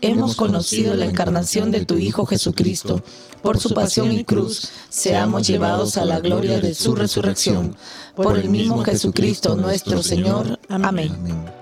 hemos conocido la encarnación de tu Hijo Jesucristo, por su pasión y cruz, seamos llevados a la gloria de su resurrección. Por el mismo Jesucristo nuestro Señor. Amén. Amén.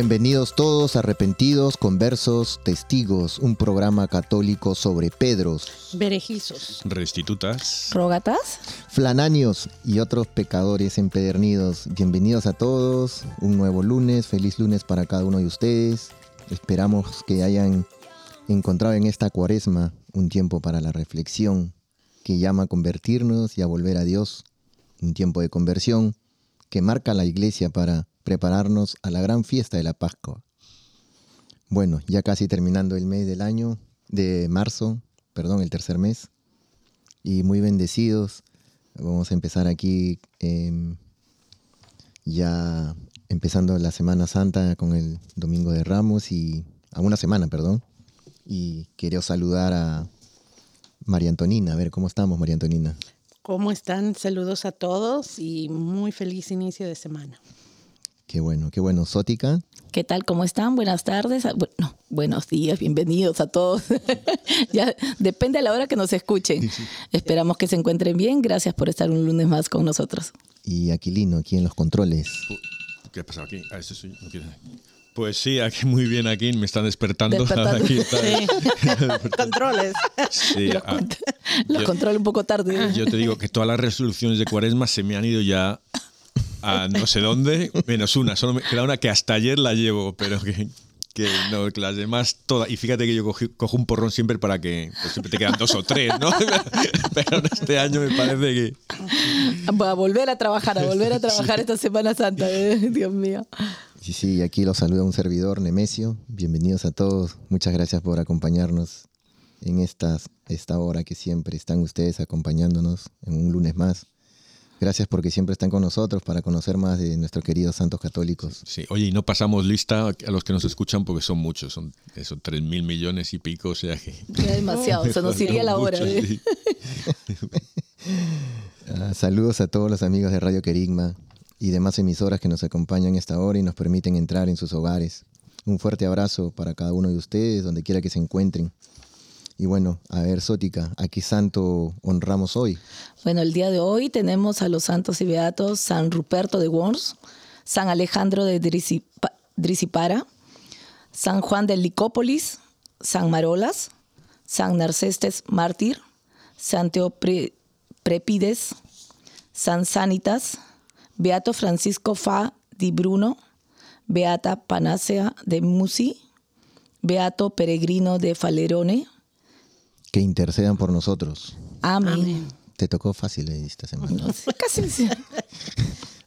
Bienvenidos todos arrepentidos, conversos, testigos, un programa católico sobre Pedros, Berejizos. Restitutas. ¿Rogatas? flananios y otros pecadores empedernidos. Bienvenidos a todos, un nuevo lunes, feliz lunes para cada uno de ustedes. Esperamos que hayan encontrado en esta cuaresma un tiempo para la reflexión que llama a convertirnos y a volver a Dios, un tiempo de conversión que marca la iglesia para prepararnos a la gran fiesta de la Pascua. Bueno, ya casi terminando el mes del año, de marzo, perdón, el tercer mes, y muy bendecidos. Vamos a empezar aquí em, ya empezando la Semana Santa con el Domingo de Ramos y a una semana, perdón. Y quiero saludar a María Antonina, a ver cómo estamos, María Antonina. ¿Cómo están? Saludos a todos y muy feliz inicio de semana. Qué bueno, qué bueno. Sótica, ¿Qué tal? ¿Cómo están? Buenas tardes. Ah, Bueno, buenos días, bienvenidos a todos. ya depende a la hora que nos escuchen. Esperamos que se encuentren bien. Gracias por estar un lunes más con nosotros. y Aquilino aquí en los controles. ¿Qué ha pasado aquí? Ah. No quiero- Pues sí, aquí muy bien aquí, me están despertando. Despertando. Aquí está. Controles. Sí, Los, ah, los yo- controlo un poco tarde. yo te digo que todas las resoluciones de cuaresma se me han ido ya a no sé dónde, menos una. Solo me queda una que hasta ayer la llevo, pero que, que no, que las demás todas. Y fíjate que yo cogí- cojo un porrón siempre para que pues siempre te quedan dos o tres, ¿no? Pero este año me parece que. A volver a trabajar, a volver a trabajar esta Semana Santa. eh, Dios mío. Sí, sí, aquí los saluda un servidor, Nemesio. Bienvenidos a todos. Muchas gracias por acompañarnos en estas, esta hora que siempre están ustedes acompañándonos en un lunes más. Gracias porque siempre están con nosotros para conocer más de nuestros queridos santos católicos. Sí, oye, y no pasamos lista a los que nos escuchan porque son muchos, son esos 3 mil millones y pico, o sea que. Ya demasiado, se nos iría la hora. Muchos, eh. sí. Ah, saludos a todos los amigos de Radio Querigma y demás emisoras que nos acompañan esta hora y nos permiten entrar en sus hogares. Un fuerte abrazo para cada uno de ustedes, donde quiera que se encuentren. Y bueno, a ver, Sótica, ¿a qué santo honramos hoy? Bueno, el día de hoy tenemos a los santos y beatos San Ruperto de Worms, San Alejandro de Drisipa- Drisipara, San Juan de Licópolis, San Marolas, San Narcestes Mártir, San Teoprepides, San Sanitas, Beato Francisco Fa di Bruno, Beata Panacea de Musi, Beato Peregrino de Falerone. Que intercedan por nosotros. Amén. Amén. Te tocó fácil esta semana. No sé, casi.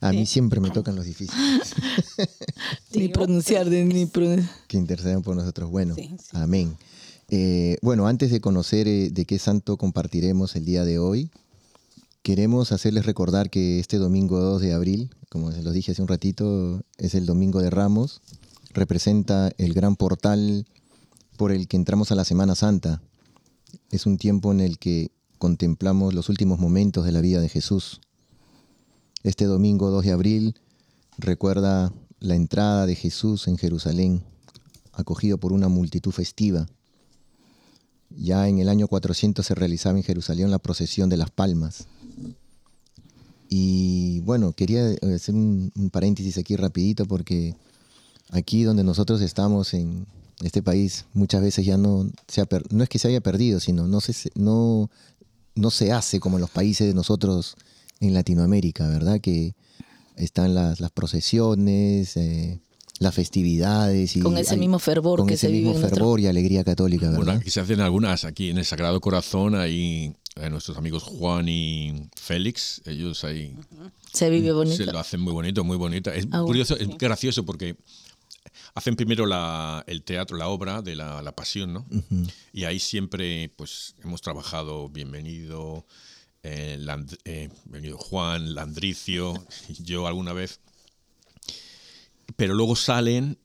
A mí siempre me tocan los difíciles. ni pronunciar, de- ni pronunciar. que intercedan por nosotros. Bueno, Sí, sí. amén. Eh, bueno, antes de conocer eh, de qué santo compartiremos el día de hoy, queremos hacerles recordar que este domingo 2 de abril, como se los dije hace un ratito, es el domingo de Ramos, representa el gran portal por el que entramos a la Semana Santa. Es un tiempo en el que contemplamos los últimos momentos de la vida de Jesús. Este domingo 2 de abril recuerda la entrada de Jesús en Jerusalén, acogido por una multitud festiva. Ya en el año 400 se realizaba en Jerusalén la procesión de las palmas. Y bueno, quería hacer un, un paréntesis aquí rapidito porque aquí donde nosotros estamos en este país muchas veces ya no se ha per- no es que se haya perdido, sino no se no no se hace como en los países de nosotros en Latinoamérica, ¿verdad? Que están las, las procesiones, eh, las festividades y Con ese hay- mismo fervor con que ese se vive mismo nuestro- fervor y alegría católica, ¿verdad? Bueno, aquí se hacen algunas, aquí en el Sagrado Corazón, ahí eh, nuestros amigos Juan y Félix, ellos ahí Se vive bonito. se lo hacen muy bonito, muy bonito. Es Ah, curioso, es gracioso porque hacen primero la, el teatro, la obra de la, la pasión, ¿no? Y ahí siempre, pues, hemos trabajado Bienvenido, eh, Land- eh, Juan, Landricio, yo alguna vez. Pero luego salen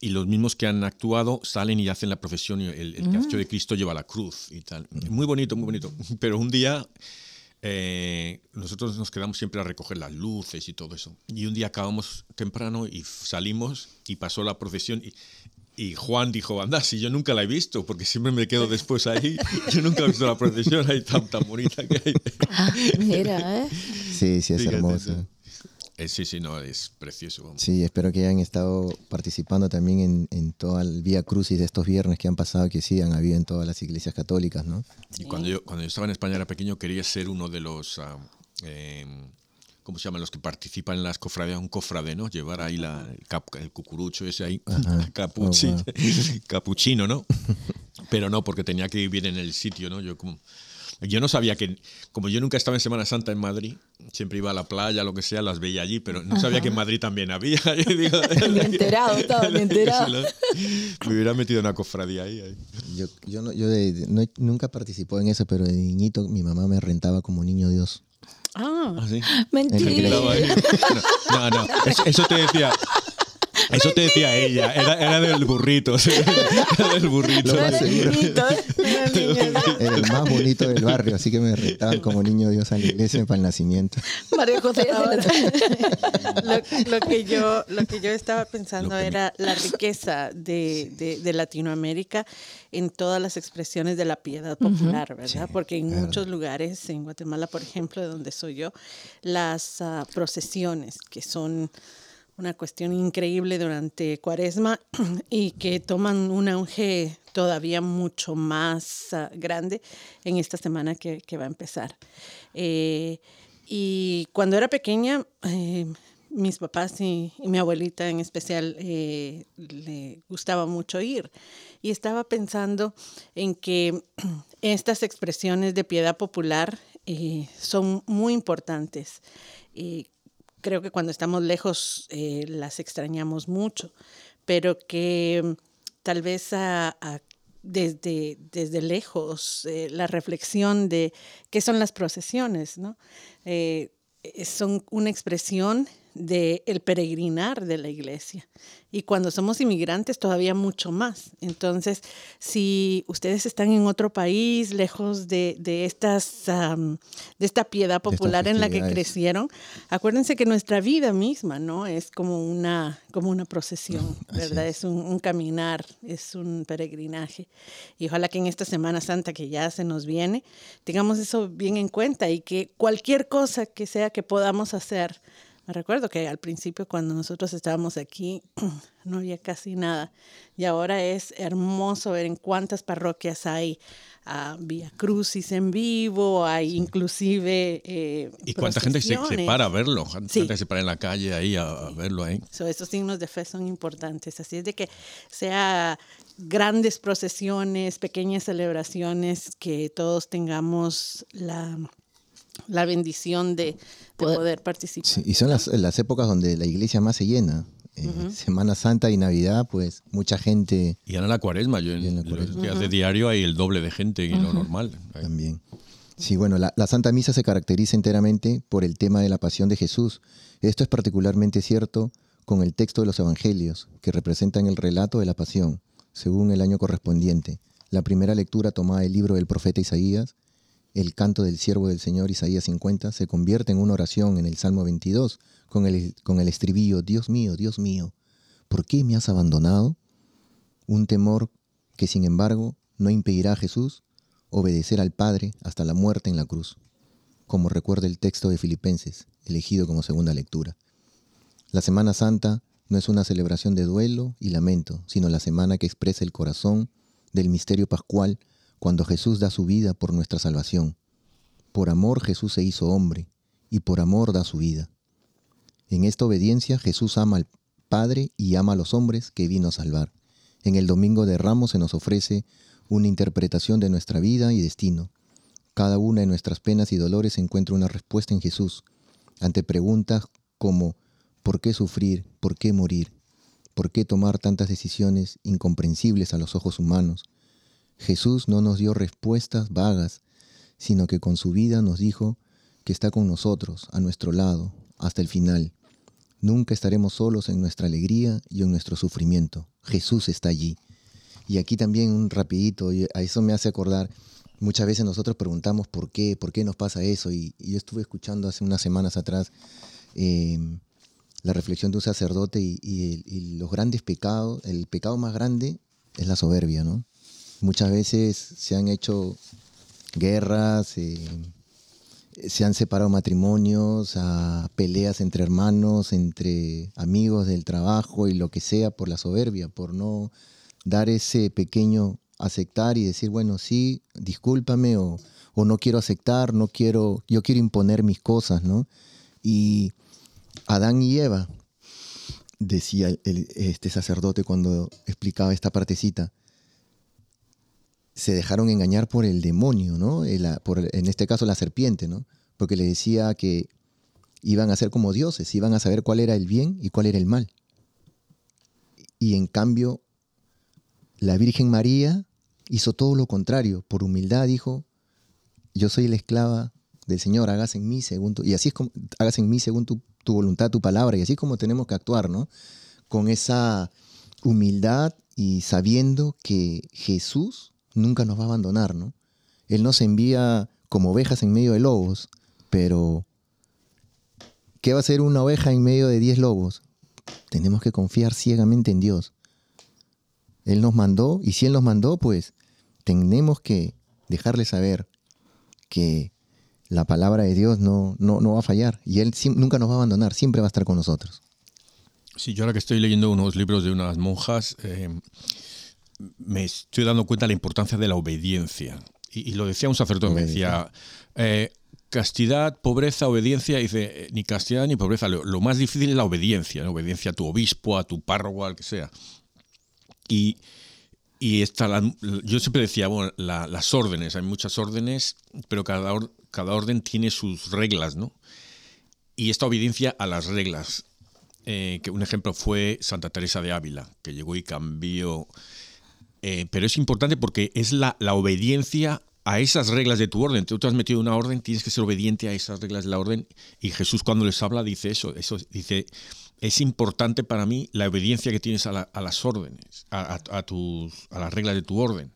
y los mismos que han actuado salen y hacen la profesión el, el castillo de Cristo lleva la cruz y tal. Muy bonito, muy bonito. Pero un día eh, nosotros nos quedamos siempre a recoger las luces y todo eso. Y un día acabamos temprano y salimos y pasó la procesión y, y Juan dijo, anda, si yo nunca la he visto, porque siempre me quedo después ahí, yo nunca he visto la procesión ahí tan, tan bonita que hay. Ah, mira, ¿eh? Sí, sí, es sí. Eh, sí, sí, no, es precioso. vamos. Sí, espero que hayan estado participando también en, en todo el Vía Crucis de estos viernes que han pasado, que sí han habido en todas las iglesias católicas, ¿no? Y cuando yo, cuando yo estaba en España era pequeño, quería ser uno de los, ah, eh, ¿cómo se llaman? Los que participan en las cofradías, un cofrade, ¿no? Llevar ahí la, el, cap- el cucurucho ese ahí, capuchi- Oh, capuchino, ¿no? Pero no, porque tenía que vivir en el sitio, ¿no? Yo como... Yo no sabía que, como yo nunca estaba en Semana Santa en Madrid, siempre iba a la playa, lo que sea, las veía allí, pero no sabía que en Madrid también había. Digo, Ni enterado, estaba ni enterado. Me hubiera metido en una cofradía ahí. ahí. Yo, yo, no, yo de- de- no- nunca participó en eso, pero de niñito mi mamá me rentaba como niño Dios. Ah, ¿Ah, sí? Mentira. No, no, eso, eso te decía. Eso te decía ella, era, era del burrito, sí, era del burrito. Lo más seguro. Niñito. Era el más bonito del barrio, así que me rentaban como niño Dios a la iglesia para el nacimiento. María José lo, lo que yo, lo que yo estaba pensando era la riqueza de, de- de Latinoamérica en todas las expresiones de la piedad popular, ¿verdad? Porque en muchos lugares, en Guatemala, por ejemplo, de donde soy yo, las ah, procesiones, que son una cuestión increíble durante Cuaresma y que toman un auge todavía mucho más ah, grande en esta semana que, va a empezar. Eh, y cuando era pequeña, eh, mis papás y, y mi abuelita en especial eh, le gustaba mucho ir. Y estaba pensando en que estas expresiones de piedad popular eh, son muy importantes. Creo que cuando estamos lejos eh, las extrañamos mucho, pero que mm, tal vez a- desde, desde lejos eh, la reflexión de qué son las procesiones, ¿no? Eh, eh, son una expresión de el peregrinar de la iglesia. Y cuando somos inmigrantes todavía mucho más. Entonces, si ustedes están en otro país, lejos de, de estas, de esta piedad popular en la que crecieron, acuérdense que nuestra vida misma, ¿no? Es como una, como una procesión, ¿verdad? es. Es un, un caminar, es un peregrinaje. Y ojalá que en esta Semana Santa que ya se nos viene, tengamos eso bien en cuenta y que cualquier cosa que sea que podamos hacer, me recuerdo que al principio cuando nosotros estábamos aquí no había casi nada y ahora es hermoso ver en cuántas parroquias hay ah, Vía Crucis en vivo, hay inclusive eh, ¿Y cuánta gente se, para a verlo? ¿Cuánta Sí. gente se para en la calle ahí a, a verlo ahí? So, esos signos de fe son importantes. Así es de que sea grandes procesiones, pequeñas celebraciones, que todos tengamos la, la bendición de, de poder, participar. Sí, y son las, las, épocas donde la iglesia más se llena. Eh, Semana Santa y Navidad, pues mucha gente. Y ahora la cuaresma, yo en, la cuaresma. los días de diario hay el doble de gente que lo normal. También. Sí, bueno, la, la, Santa Misa se caracteriza enteramente por el tema de la pasión de Jesús. Esto es particularmente cierto con el texto de los Evangelios, que representan el relato de la pasión, según el año correspondiente. La primera lectura tomada del libro del profeta Isaías, el canto del siervo del Señor Isaías 50, se convierte en una oración en el Salmo 22, con el, con el estribillo, Dios mío, Dios mío, ¿por qué me has abandonado? Un temor que sin embargo no impedirá a Jesús obedecer al Padre hasta la muerte en la cruz, como recuerda el texto de Filipenses, elegido como segunda lectura. La Semana Santa no es una celebración de duelo y lamento, sino la semana que expresa el corazón del misterio pascual cuando Jesús da su vida por nuestra salvación. Por amor Jesús se hizo hombre, y por amor da su vida. En esta obediencia Jesús ama al Padre y ama a los hombres que vino a salvar. En el Domingo de Ramos se nos ofrece una interpretación de nuestra vida y destino. Cada una de nuestras penas y dolores encuentra una respuesta en Jesús, ante preguntas como ¿por qué sufrir? ¿por qué morir? ¿Por qué tomar tantas decisiones incomprensibles a los ojos humanos? Jesús no nos dio respuestas vagas, sino que con su vida nos dijo que está con nosotros, a nuestro lado, hasta el final. Nunca estaremos solos en nuestra alegría y en nuestro sufrimiento. Jesús está allí. Y aquí también un rapidito, a eso me hace acordar, muchas veces nosotros preguntamos por qué, por qué nos pasa eso. Y, yo estuve escuchando hace unas semanas atrás eh, la reflexión de un sacerdote y, los grandes pecados, el pecado más grande es la soberbia, ¿no? Muchas veces se han hecho guerras, eh, se han separado matrimonios, peleas entre hermanos, entre amigos del trabajo y lo que sea por la soberbia, por no dar ese pequeño aceptar y decir, bueno, sí, discúlpame o, o no quiero aceptar, no quiero, yo quiero imponer mis cosas, ¿no? Y Adán y Eva, decía este sacerdote cuando explicaba esta partecita, se dejaron engañar por el demonio, ¿no? en este caso la serpiente, ¿no? Porque le decía que iban a ser como dioses, iban a saber cuál era el bien y cuál era el mal. Y en cambio, la Virgen María hizo todo lo contrario. Por humildad dijo, yo soy la esclava del Señor, hagas en mí según tu, y así es como, hagas en mí según tu voluntad, tu palabra, y así como tenemos que actuar, ¿no? Con esa humildad y sabiendo que Jesús nunca nos va a abandonar, ¿no? Él nos envía como ovejas en medio de lobos, pero ¿qué va a ser una oveja en medio de diez lobos? Tenemos que confiar ciegamente en Dios. Él nos mandó, y si Él nos mandó, pues tenemos que dejarle saber que la palabra de Dios no, no, va a fallar y Él nunca nos va a abandonar, siempre va a estar con nosotros. Sí, yo ahora que estoy leyendo unos libros de unas monjas, eh, me estoy dando cuenta de la importancia de la obediencia. Y, lo decía un sacerdote, me decía, eh, castidad, pobreza, obediencia, dice, eh, ni castidad ni pobreza, lo, más difícil es la obediencia, obediencia a tu obispo, a tu párroco, al que sea. Y, y esta, yo siempre decía, bueno, las órdenes, hay muchas órdenes, pero cada, cada orden tiene sus reglas, ¿no? Y esta obediencia a las reglas, eh, que un ejemplo fue Santa Teresa de Ávila, que llegó y cambió. Eh, pero es importante porque es la, obediencia a esas reglas de tu orden. Tú te has metido una orden, tienes que ser obediente a esas reglas de la orden. Y Jesús cuando les habla dice eso, eso dice, es importante para mí la obediencia que tienes a, las órdenes, a, las reglas de tu orden.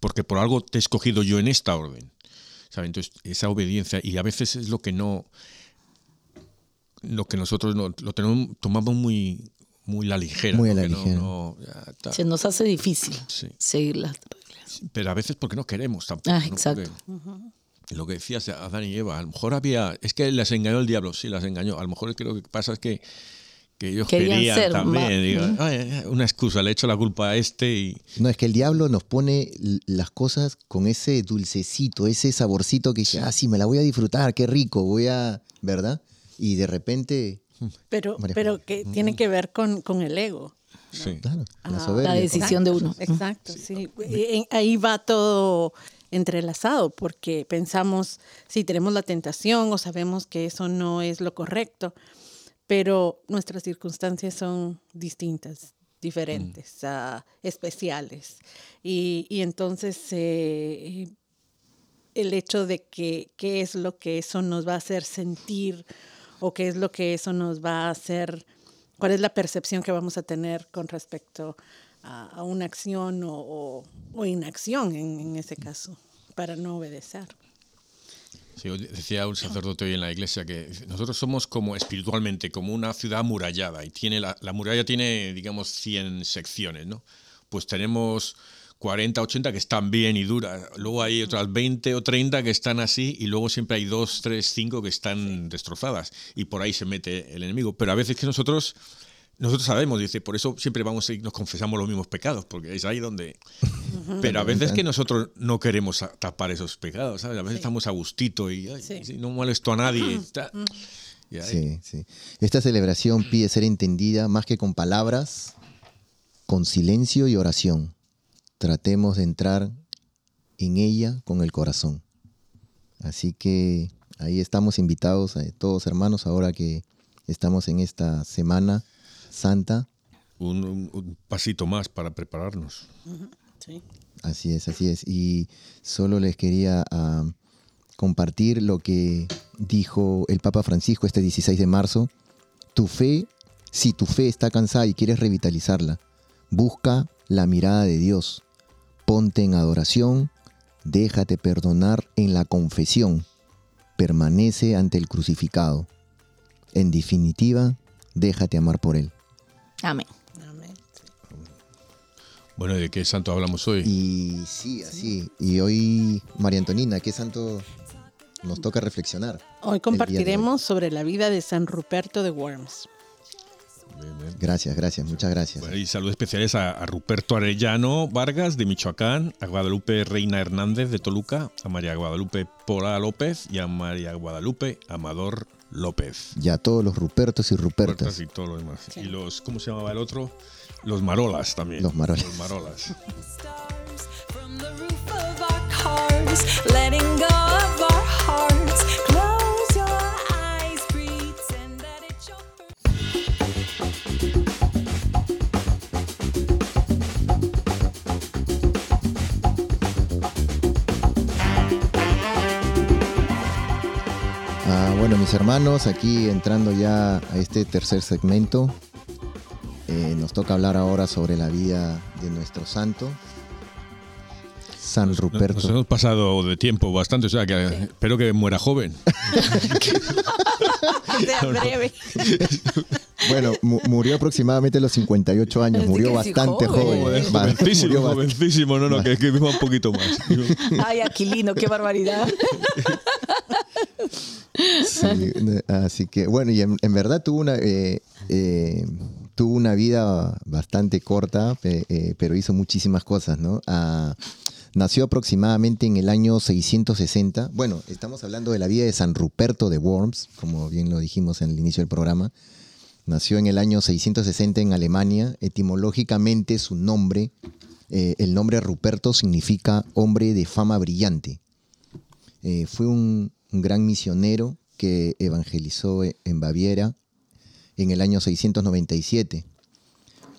Porque por algo te he escogido yo en esta orden. Entonces, esa obediencia, y a veces es lo que no, lo que nosotros no, lo tenemos tomado muy, muy la ligera. Muy a la ligera. Se nos hace difícil seguir las reglas. Pero a veces porque no queremos tampoco. Ah, exacto. Lo que decías Adán y Eva, a lo mejor había, es que las engañó el diablo, sí, las engañó. A lo mejor es que lo que pasa es que que ellos querían, también. una excusa, le echo la culpa a este y... No, es que el diablo nos pone las cosas con ese dulcecito, ese saborcito que dice, ah, sí, me la voy a disfrutar, qué rico, voy a... ¿Verdad? Y de repente... Pero, pero que tiene que ver con, con el ego. Sí. Claro, la, ah, decisión de uno. Exacto, sí. Ahí va todo entrelazado, porque pensamos, si tenemos la tentación o sabemos que eso no es lo correcto, pero nuestras circunstancias son distintas, diferentes, uh, especiales. Y, y entonces eh, el hecho de que qué es lo que eso nos va a hacer sentir o qué es lo que eso nos va a hacer, cuál es la percepción que vamos a tener con respecto a, a una acción o, o, inacción en, en ese caso, para no obedecer. Sí, decía un sacerdote hoy en la iglesia que nosotros somos como espiritualmente, como una ciudad amurallada y tiene la, la muralla tiene, digamos, 100 secciones, ¿no? Pues tenemos 40, 80 que están bien y duras. Luego hay otras 20 o 30 que están así y luego siempre hay 2, 3, 5 que están destrozadas y por ahí se mete el enemigo. Pero a veces que nosotros nosotros sabemos, dice, por eso siempre vamos y nos confesamos los mismos pecados, porque es ahí donde... Pero a veces que nosotros no queremos tapar esos pecados, ¿sabes? A veces sí. estamos a gustito y ay, sí. no molesto a nadie. Está... Sí, sí. Esta celebración pide ser entendida más que con palabras, con silencio y oración tratemos de entrar en ella con el corazón. Así que ahí estamos invitados a todos hermanos ahora que estamos en esta semana santa. Un, un, un pasito más para prepararnos. Sí. Así es, así es. Y solo les quería uh, compartir lo que dijo el Papa Francisco este 16 de marzo. Tu fe, si tu fe está cansada y quieres revitalizarla, busca la mirada de Dios ponte en adoración, déjate perdonar en la confesión, permanece ante el crucificado. En definitiva, déjate amar por Él. Amén. Bueno, ¿de qué santo hablamos hoy? Y sí, así. Y hoy, María Antonina, ¿qué santo nos toca reflexionar? Hoy compartiremos hoy? sobre la vida de San Ruperto de Worms. Bien, bien. Gracias, gracias, muchas gracias. Bueno, y saludos especiales a, a, Ruperto Arellano Vargas de Michoacán, a Guadalupe Reina Hernández de Toluca, a María Guadalupe Pola López y a María Guadalupe Amador López. Y a todos los Rupertos y Rupertas. Rupertas y todo lo demás. Sí. Y los, ¿cómo se llamaba el otro? Los Marolas también. Los Marolas. Los Marolas. hermanos, aquí entrando ya a este tercer segmento, eh, nos toca hablar ahora sobre la vida de nuestro santo, San Ruperto. Nos hemos pasado de tiempo bastante, o sea, que sí. espero que muera joven. breve. bueno, mu murió aproximadamente a los 58 años, murió bastante joven. joven. Jovencísimo, murió jovencísimo, no, no, que, que viva un poquito más. Ay, Aquilino, qué barbaridad. Sí, así que bueno, y en, verdad tuvo una, eh, eh, tuvo una vida bastante corta, eh, pero hizo muchísimas cosas, ¿no? Ah, nació aproximadamente en el año 660. Bueno, estamos hablando de la vida de San Ruperto de Worms, como bien lo dijimos en el inicio del programa. Nació en el año 660 en Alemania. Etimológicamente su nombre, el nombre Ruperto significa hombre de fama brillante. fue un, un gran misionero que evangelizó en Baviera en el año 697.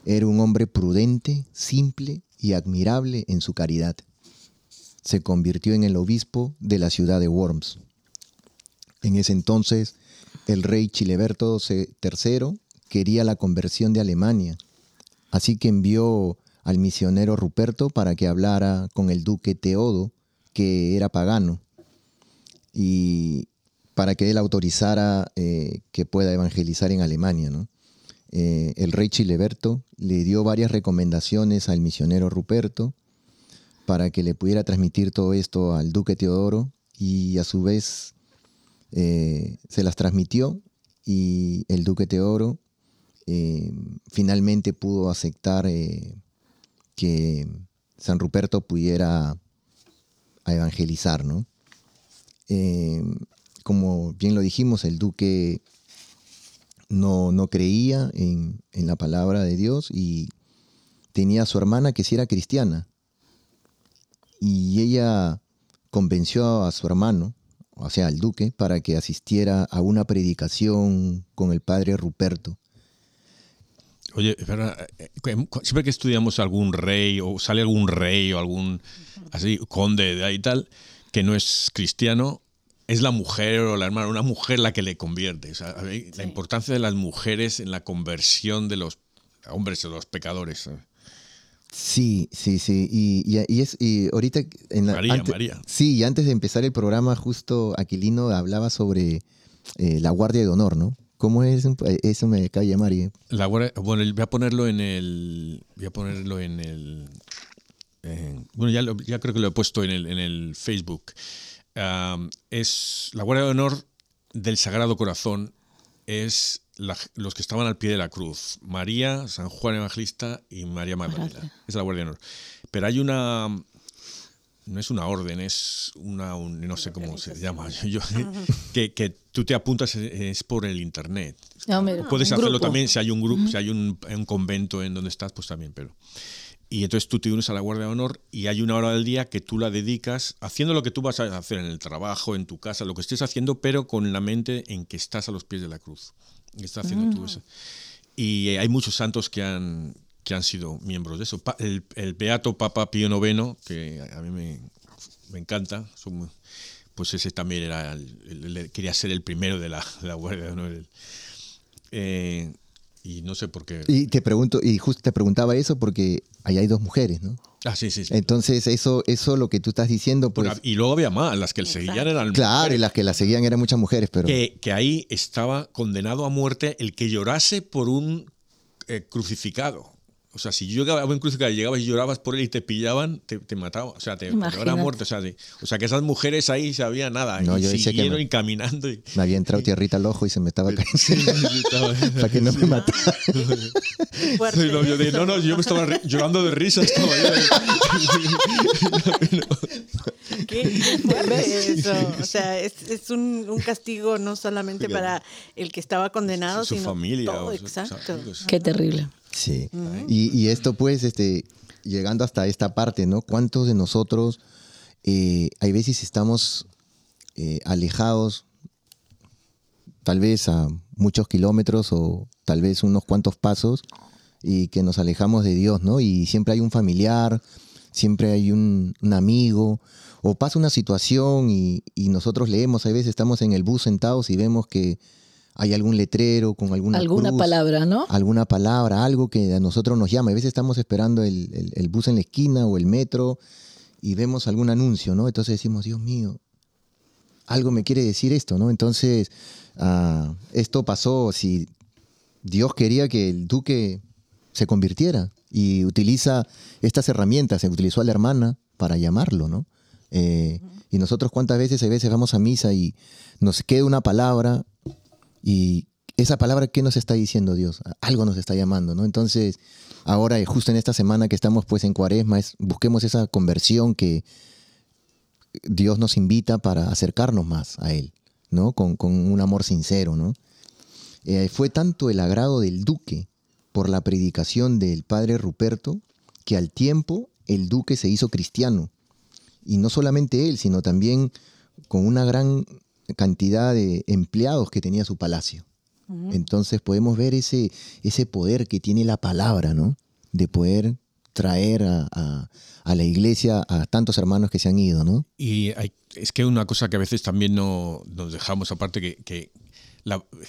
Era un hombre prudente, simple y admirable en su caridad. Se convirtió en el obispo de la ciudad de Worms. En ese entonces, el rey Chileberto III quería la conversión de Alemania, así que envió al misionero Ruperto para que hablara con el duque Teodo, que era pagano y para que él autorizara eh, que pueda evangelizar en Alemania. ¿no? Eh, el rey Chileberto le dio varias recomendaciones al misionero Ruperto para que le pudiera transmitir todo esto al duque Teodoro y a su vez eh, se las transmitió y el duque Teodoro finalmente pudo aceptar que San Ruperto pudiera evangelizar, ¿no? Eh, como bien lo dijimos, el duque no, no creía en, en, la palabra de Dios y tenía a su hermana que sí era cristiana. Y ella convenció a su hermano, o sea, al duque, para que asistiera a una predicación con el padre Ruperto. Oye, espera, eh, eh, siempre que estudiamos algún rey o sale algún rey o algún así conde de ahí y tal que no es cristiano, es la mujer o la hermana, una mujer la que le convierte. O sea, La importancia de las mujeres en la conversión de los hombres o los pecadores. Sí, sí, sí. Y, y, es, y ahorita... En María, María. Sí, y antes de empezar el programa, justo Aquilino hablaba sobre eh, la Guardia de Honor, ¿no? ¿Cómo es? Eso me cae María. La bueno, voy a ponerlo en el... Voy a ponerlo en el... bueno, ya, ya creo que lo he puesto en el, en el Facebook. Es la Guardia de Honor del Sagrado Corazón es los que estaban al pie de la cruz, María, San Juan Evangelista y María Magdalena. Es la Guardia de Honor. Pero hay una no es una orden, es una, no sé cómo se llama, que, que, tú te apuntas es por el internet. Puedes hacerlo también si hay un grupo, si hay un, un, convento en donde estás, pues también, pero y entonces tú te unes a la Guardia de Honor y hay una hora del día que tú la dedicas haciendo lo que tú vas a hacer en el trabajo, en tu casa, lo que estés haciendo, pero con la mente en que estás a los pies de la cruz. Estás haciendo tú mm. eso. Y hay muchos santos que han, que han sido miembros de eso. El, Beato Papa Pío IX, que a mí me, me encanta, pues ese también era quería ser el primero de la, Guardia de Honor. Eh, y no sé por qué. Y te pregunto, y justo te preguntaba eso porque ahí hay dos mujeres, ¿no? Ah, sí, sí. Entonces, eso, eso lo que tú estás diciendo, pues... y luego había más, las que le seguían eran Claro, y las que la seguían eran muchas mujeres, pero... Que, que ahí estaba condenado a muerte el que llorase por un eh, crucificado. O sea, si yo llegaba a un crucificado y llegabas y llorabas por él y te pillaban, te, te mataban. O sea, te, te a muerte. O sea, o sea, que esas mujeres ahí se había nada. No, y yo siguieron y caminando. Y, me había entrado tierrita al ojo y se me estaba cayendo. Para que no me matara. no, yo dije, no, no, yo me estaba llorando de risa. Estaba ¿Qué eso? O sea, es, es un, un, castigo no solamente para el que estaba condenado, su, sino familia. Todo, exacto. Qué terrible. Sí. y, esto pues, este, llegando hasta esta parte, ¿no? ¿Cuántos de nosotros, eh, hay veces estamos eh, alejados, tal vez a muchos kilómetros o tal vez unos cuantos pasos, y que nos alejamos de Dios, ¿no? Y siempre hay un familiar, siempre hay un, amigo, o pasa una situación y, y, nosotros leemos, a veces estamos en el bus sentados y vemos que hay algún letrero con alguna Alguna palabra, ¿no? Alguna palabra, algo que a nosotros nos llama. A veces estamos esperando el, bus en la esquina o el metro y vemos algún anuncio, ¿no? Entonces decimos, Dios mío, algo me quiere decir esto, ¿no? Entonces, ah, esto pasó si Dios quería que el duque se convirtiera y utiliza estas herramientas, se utilizó a la hermana para llamarlo, ¿no? Eh, y nosotros cuántas veces a veces vamos a misa y nos queda una palabra y esa palabra, ¿qué nos está diciendo Dios? Algo nos está llamando, ¿no? Entonces, ahora, justo en esta semana que estamos pues en cuaresma, es, busquemos esa conversión que Dios nos invita para acercarnos más a Él, ¿no? Con, un amor sincero, ¿no? Eh, fue tanto el agrado del duque por la predicación del padre Ruperto que al tiempo el duque se hizo cristiano. Y no solamente él, sino también con una gran cantidad de empleados que tenía su palacio. Entonces podemos ver ese, ese poder que tiene la palabra, ¿no? De poder traer a, la iglesia a tantos hermanos que se han ido, ¿no? Y es que una cosa que a veces también no, nos dejamos aparte, que, que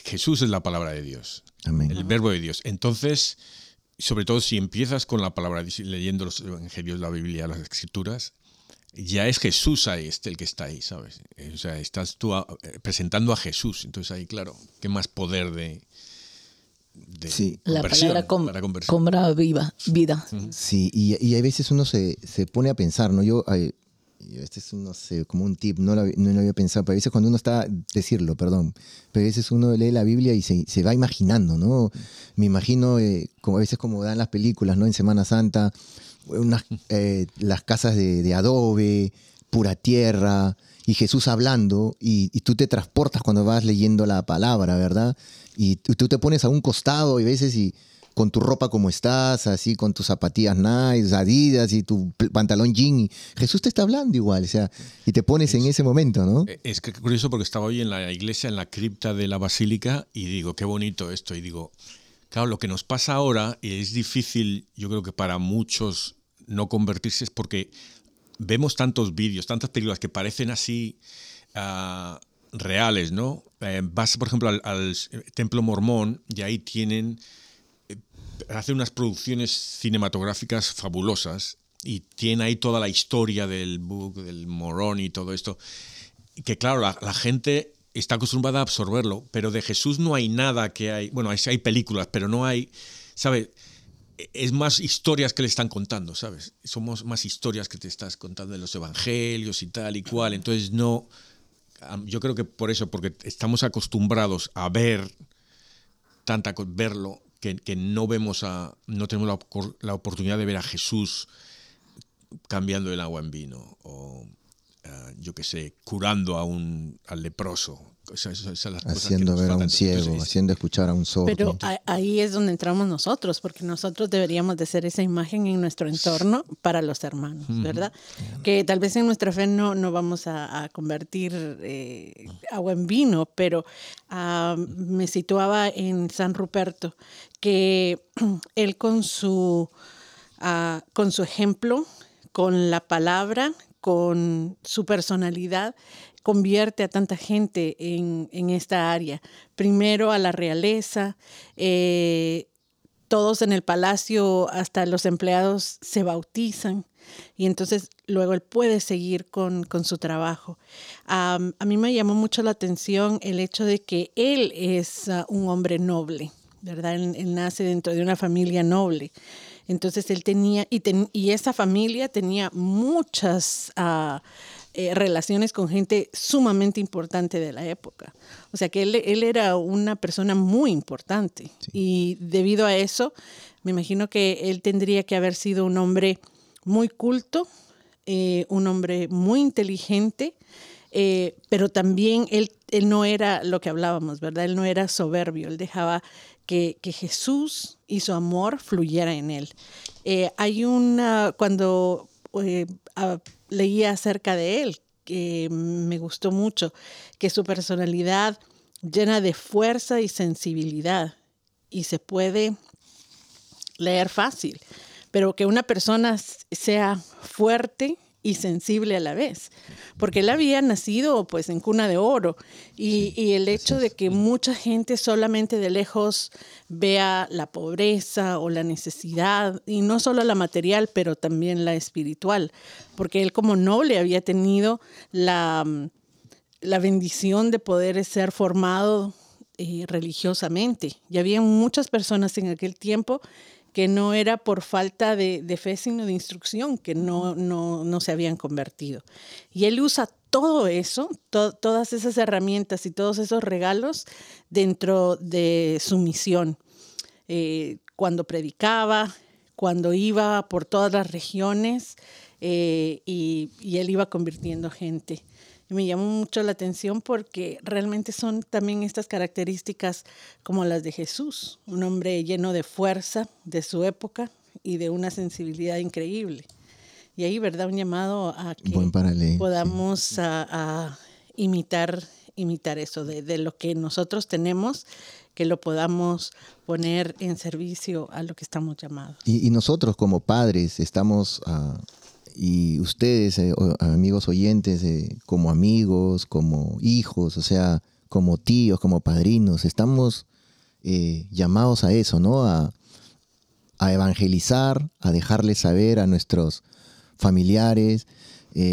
Jesús es la palabra de Dios, el verbo de Dios. Entonces, sobre todo si empiezas con la palabra, leyendo los evangelios, la Biblia, las escrituras, ya es Jesús ahí, este el que está ahí, ¿sabes? Eh, o sea, estás tú eh, presentando a Jesús, entonces ahí, claro, qué más poder de, sí. la palabra compra viva, vida. Sí, y, y a veces uno se, se, pone a pensar, ¿no? Yo, este es, no sé, como un tip, no lo, no lo había pensado, pero a veces cuando uno está, decirlo, perdón, pero a veces uno lee la Biblia y se, se va imaginando, ¿no? Me imagino, eh, como a veces como dan las películas, ¿no? En Semana Santa, unas, eh, las casas de, adobe, pura tierra, y Jesús hablando, y, tú te transportas cuando vas leyendo la palabra, ¿verdad? Y tú te pones a un costado y a veces y con tu ropa como estás, así con tus zapatillas nice, adidas y tu pantalón jean. Y Jesús te está hablando igual, o sea, y te pones en ese momento, ¿no? Eh, es que curioso porque estaba hoy en la iglesia, en la cripta de la basílica, y digo, qué bonito esto. Y digo, claro, lo que nos pasa ahora, y es difícil, yo creo que para muchos no convertirse, es porque vemos tantos vídeos, tantas películas que parecen así. Ah, reales, ¿no? Eh, vas, por ejemplo, al, templo mormón y ahí tienen, eh, hacen unas producciones cinematográficas fabulosas y tiene ahí toda la historia del book, del morón y todo esto, que claro, la, gente está acostumbrada a absorberlo, pero de Jesús no hay nada que hay, bueno, hay, hay películas, pero no hay, ¿sabes? Es más historias que le están contando, ¿sabes? Somos más historias que te estás contando de los evangelios y tal y cual. Entonces no, yo creo que por eso, porque estamos acostumbrados a ver tanta verlo que, que no vemos a no tenemos la, la, oportunidad de ver a Jesús cambiando el agua en vino o uh, yo qué sé curando a un al leproso haciendo ver a un ciego, haciendo escuchar a un sordo. Pero ahí es donde entramos nosotros, porque nosotros deberíamos de ser esa imagen en nuestro entorno para los hermanos, ¿verdad? Que tal vez en nuestra fe no, no vamos a, convertir eh, agua en vino, pero ah, me situaba en San Ruperto, que él con su, ah, con su ejemplo, con la palabra, con su personalidad, convierte a tanta gente en, esta área. Primero a la realeza, eh, todos en el palacio, hasta los empleados se bautizan y entonces luego él puede seguir con, su trabajo. a mí me llamó mucho la atención el hecho de que él es uh, un hombre noble, ¿verdad? Él, nace dentro de una familia noble. Entonces él tenía, y, y esa familia tenía muchas... Uh, eh, relaciones con gente sumamente importante de la época. O sea que él, él era una persona muy importante y debido a eso, me imagino que él tendría que haber sido un hombre muy culto, eh, un hombre muy inteligente, eh, pero también él, él, no era lo que hablábamos, ¿verdad? Él no era soberbio, él dejaba que, que Jesús y su amor fluyera en él. hay una, cuando leía acerca de él, que me gustó mucho, que su personalidad llena de fuerza y sensibilidad y se puede leer fácil, pero que una persona sea fuerte y sensible a la vez, porque él había nacido pues en cuna de oro. Y, el hecho de que mucha gente solamente de lejos vea la pobreza o la necesidad, y no solo la material, pero también la espiritual, porque él como noble había tenido la, la bendición de poder ser formado eh, religiosamente. Y había muchas personas en aquel tiempo que no era por falta de, fe, sino de instrucción, que no, no, se habían convertido. Y él usa todo eso, todas esas herramientas y todos esos regalos dentro de su misión. Eh, cuando predicaba, cuando iba por todas las regiones eh, y, y, él iba convirtiendo gente me llamó mucho la atención porque realmente son también estas características como las de Jesús, un hombre lleno de fuerza de su época y de una sensibilidad increíble. Y ahí, ¿verdad? Un llamado a que podamos a, imitar, imitar eso, de, lo que nosotros tenemos, que lo podamos poner en servicio a lo que estamos llamados. Y, nosotros como padres estamos... Uh, y ustedes, eh, amigos oyentes, eh, como amigos, como hijos, o sea, como tíos, como padrinos, estamos eh, llamados a eso, ¿no? A, evangelizar, a dejarles saber a nuestros familiares.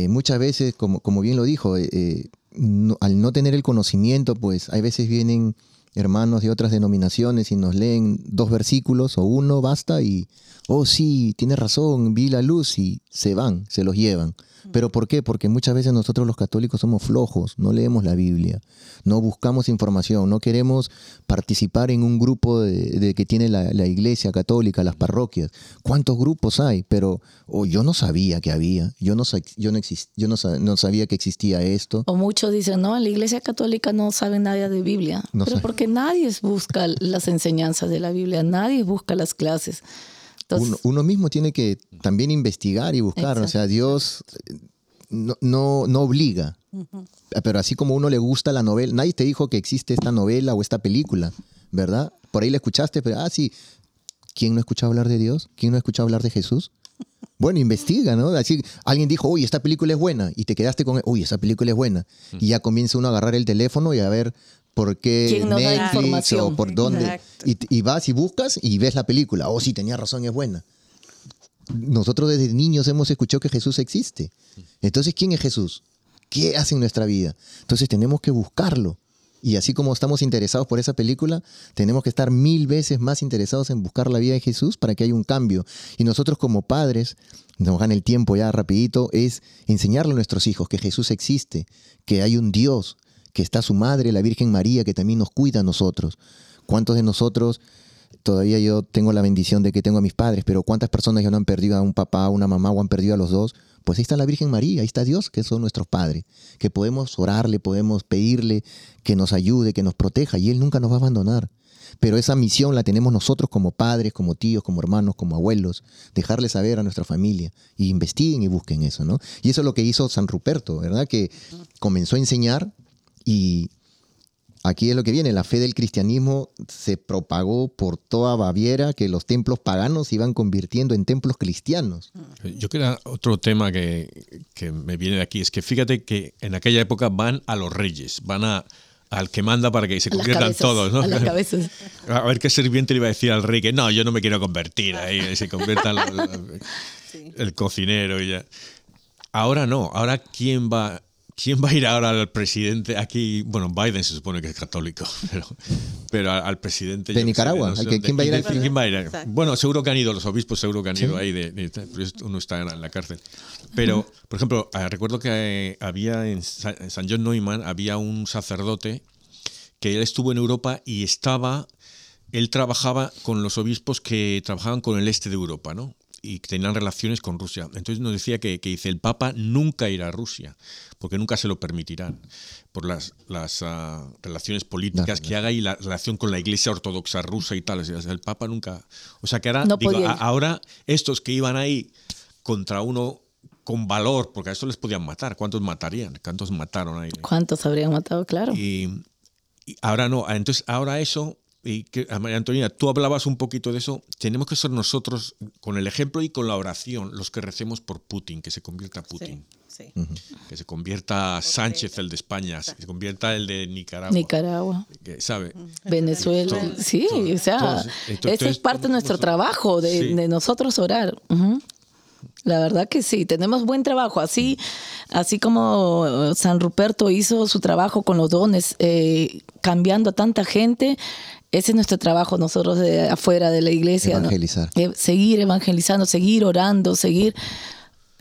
muchas veces, como, como, bien lo dijo, al no tener el conocimiento, pues hay veces vienen hermanos de otras denominaciones y nos leen dos versículos o uno, basta y oh sí, tiene razón, vi la luz y se van, se los llevan. ¿Pero por qué? Porque muchas veces nosotros los católicos somos flojos, no leemos la Biblia, no buscamos información, no queremos participar en un grupo de, que tiene la, iglesia católica, las parroquias. ¿Cuántos grupos hay? Pero oh, yo no sabía que había, yo, no, yo, no, yo no, sabía que existía esto. O muchos dicen, no, en la iglesia católica no saben nada de Biblia. ¿Pero por qué que nadie busca las enseñanzas de la Biblia, nadie busca las clases. uno, uno, mismo tiene que también investigar y buscar. O sea, Dios no, no, no obliga. Pero así como uno le gusta la novela, nadie te dijo que existe esta novela o esta película, ¿verdad? Por ahí la escuchaste, pero, ah, sí, ¿quién no ha escuchado hablar de Dios? ¿Quién no ha escuchado hablar de Jesús? Bueno, investiga, ¿no? Así, alguien dijo, uy, esta película es buena, y te quedaste con, uy, esta película es buena. Y ya comienza uno a agarrar el teléfono y a ver por qué Netflix o por dónde. Y, y, vas y buscas y ves la película. Oh, sí, tenía razón, es buena. Nosotros desde niños hemos escuchado que Jesús existe. Entonces, ¿quién es Jesús? ¿Qué hace en nuestra vida? Entonces tenemos que buscarlo. Y así como estamos interesados por esa película, tenemos que estar mil veces más interesados en buscar la vida de Jesús para que haya un cambio. Y nosotros como padres, nos gana el tiempo ya rapidito, es enseñarle a nuestros hijos que Jesús existe, que hay un Dios, que está su madre, la Virgen María, que también nos cuida a nosotros. ¿Cuántos de nosotros todavía yo tengo la bendición de que tengo a mis padres, pero ¿cuántas personas ya no han perdido a un papá, a una mamá o han perdido a los dos? Pues ahí está la Virgen María, ahí está Dios, que son nuestros padres, que podemos orarle, podemos pedirle que nos ayude, que nos proteja, y Él nunca nos va a abandonar. Pero esa misión la tenemos nosotros como padres, como tíos, como hermanos, como abuelos, dejarle saber a nuestra familia y investiguen y busquen eso, ¿no? Y eso es lo que hizo San Ruperto, ¿verdad? Que comenzó a enseñar y Aquí es lo que viene, la fe del cristianismo se propagó por toda Baviera, que los templos paganos se iban convirtiendo en templos cristianos. Yo creo que otro tema que, me viene de aquí es que fíjate que en aquella época van a los reyes, van a, al que manda para que se conviertan todos, ¿no? A, ver qué sirviente le iba a decir al rey que no, yo no me quiero convertir ahí, se convierta el, el cocinero y ya. Ahora no, ahora quién va ¿Quién va a ir ahora al presidente? Aquí, bueno, Biden se supone que es católico, pero, pero al, presidente... De Nicaragua, ¿quién va a ir al Bueno, seguro que han ido los obispos, seguro que han ido ahí, de, uno está en la cárcel. Pero, por ejemplo, ah, recuerdo que eh, había en San John Neumann, había un sacerdote que él estuvo en Europa y estaba, él trabajaba con los obispos que trabajaban con el este de Europa, ¿no? y tenían relaciones con Rusia. Entonces nos decía que, que, dice, el Papa nunca irá a Rusia, porque nunca se lo permitirán, por las, las ah, relaciones políticas que haga y la relación con la Iglesia Ortodoxa rusa y tal. el Papa nunca... O sea que ahora, ahora estos que iban ahí contra uno con valor, porque a eso les podían matar, ¿cuántos matarían? ¿Cuántos mataron ahí? ¿Cuántos habrían matado? Claro. y ahora no, entonces ahora eso y que, María Antonina, tú hablabas un poquito de eso, tenemos que ser nosotros, con el ejemplo y con la oración, los que recemos por Putin, que se convierta Putin. Sí, Que se convierta Sánchez, el de España, que se convierta el de Nicaragua. Nicaragua. ¿Sabe? Venezuela. sí, o sea, ese es parte de nuestro trabajo, de, nosotros orar. La verdad que sí, tenemos buen trabajo. Así, así como San Ruperto hizo su trabajo con los dones, eh, cambiando a tanta gente, ese es nuestro trabajo nosotros de afuera de la iglesia. Evangelizar. Eh, seguir evangelizando, seguir orando, seguir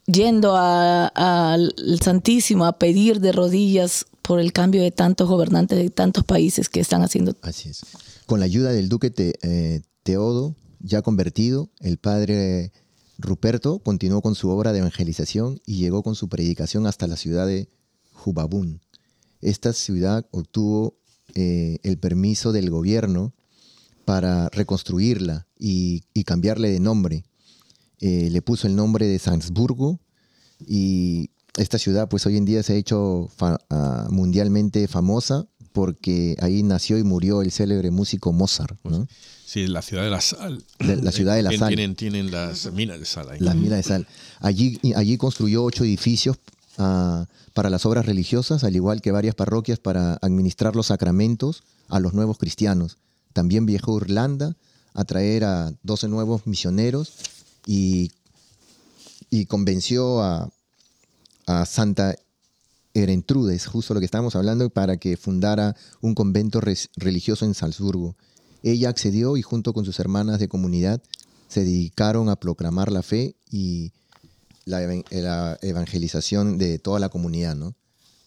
yendo al Santísimo a pedir de rodillas por el cambio de tantos gobernantes de tantos países que están haciendo. Así es. Con la ayuda del duque eh, Teodo, ya convertido, el padre Ruperto continuó con su obra de evangelización y llegó con su predicación hasta la ciudad de Jubabún. Esta ciudad obtuvo eh, el permiso del gobierno para reconstruirla y, cambiarle de nombre. Eh, le puso el nombre de Salzburgo y esta ciudad pues hoy en día se ha hecho ah, mundialmente famosa porque ahí nació y murió el célebre músico Mozart. ¿no? Sí, la ciudad de la sal. la ciudad de la sal. Tienen, tienen las minas de sal ahí. Las minas de sal. Allí, allí construyó ocho edificios para las obras religiosas, al igual que varias parroquias para administrar los sacramentos a los nuevos cristianos. También viajó a Irlanda a traer a 12 nuevos misioneros y, convenció a, a Santa Erentrudes, justo lo que estábamos hablando, para que fundara un convento religioso en Salzburgo. Ella accedió y junto con sus hermanas de comunidad se dedicaron a proclamar la fe y la, evangelización de toda la comunidad. ¿no?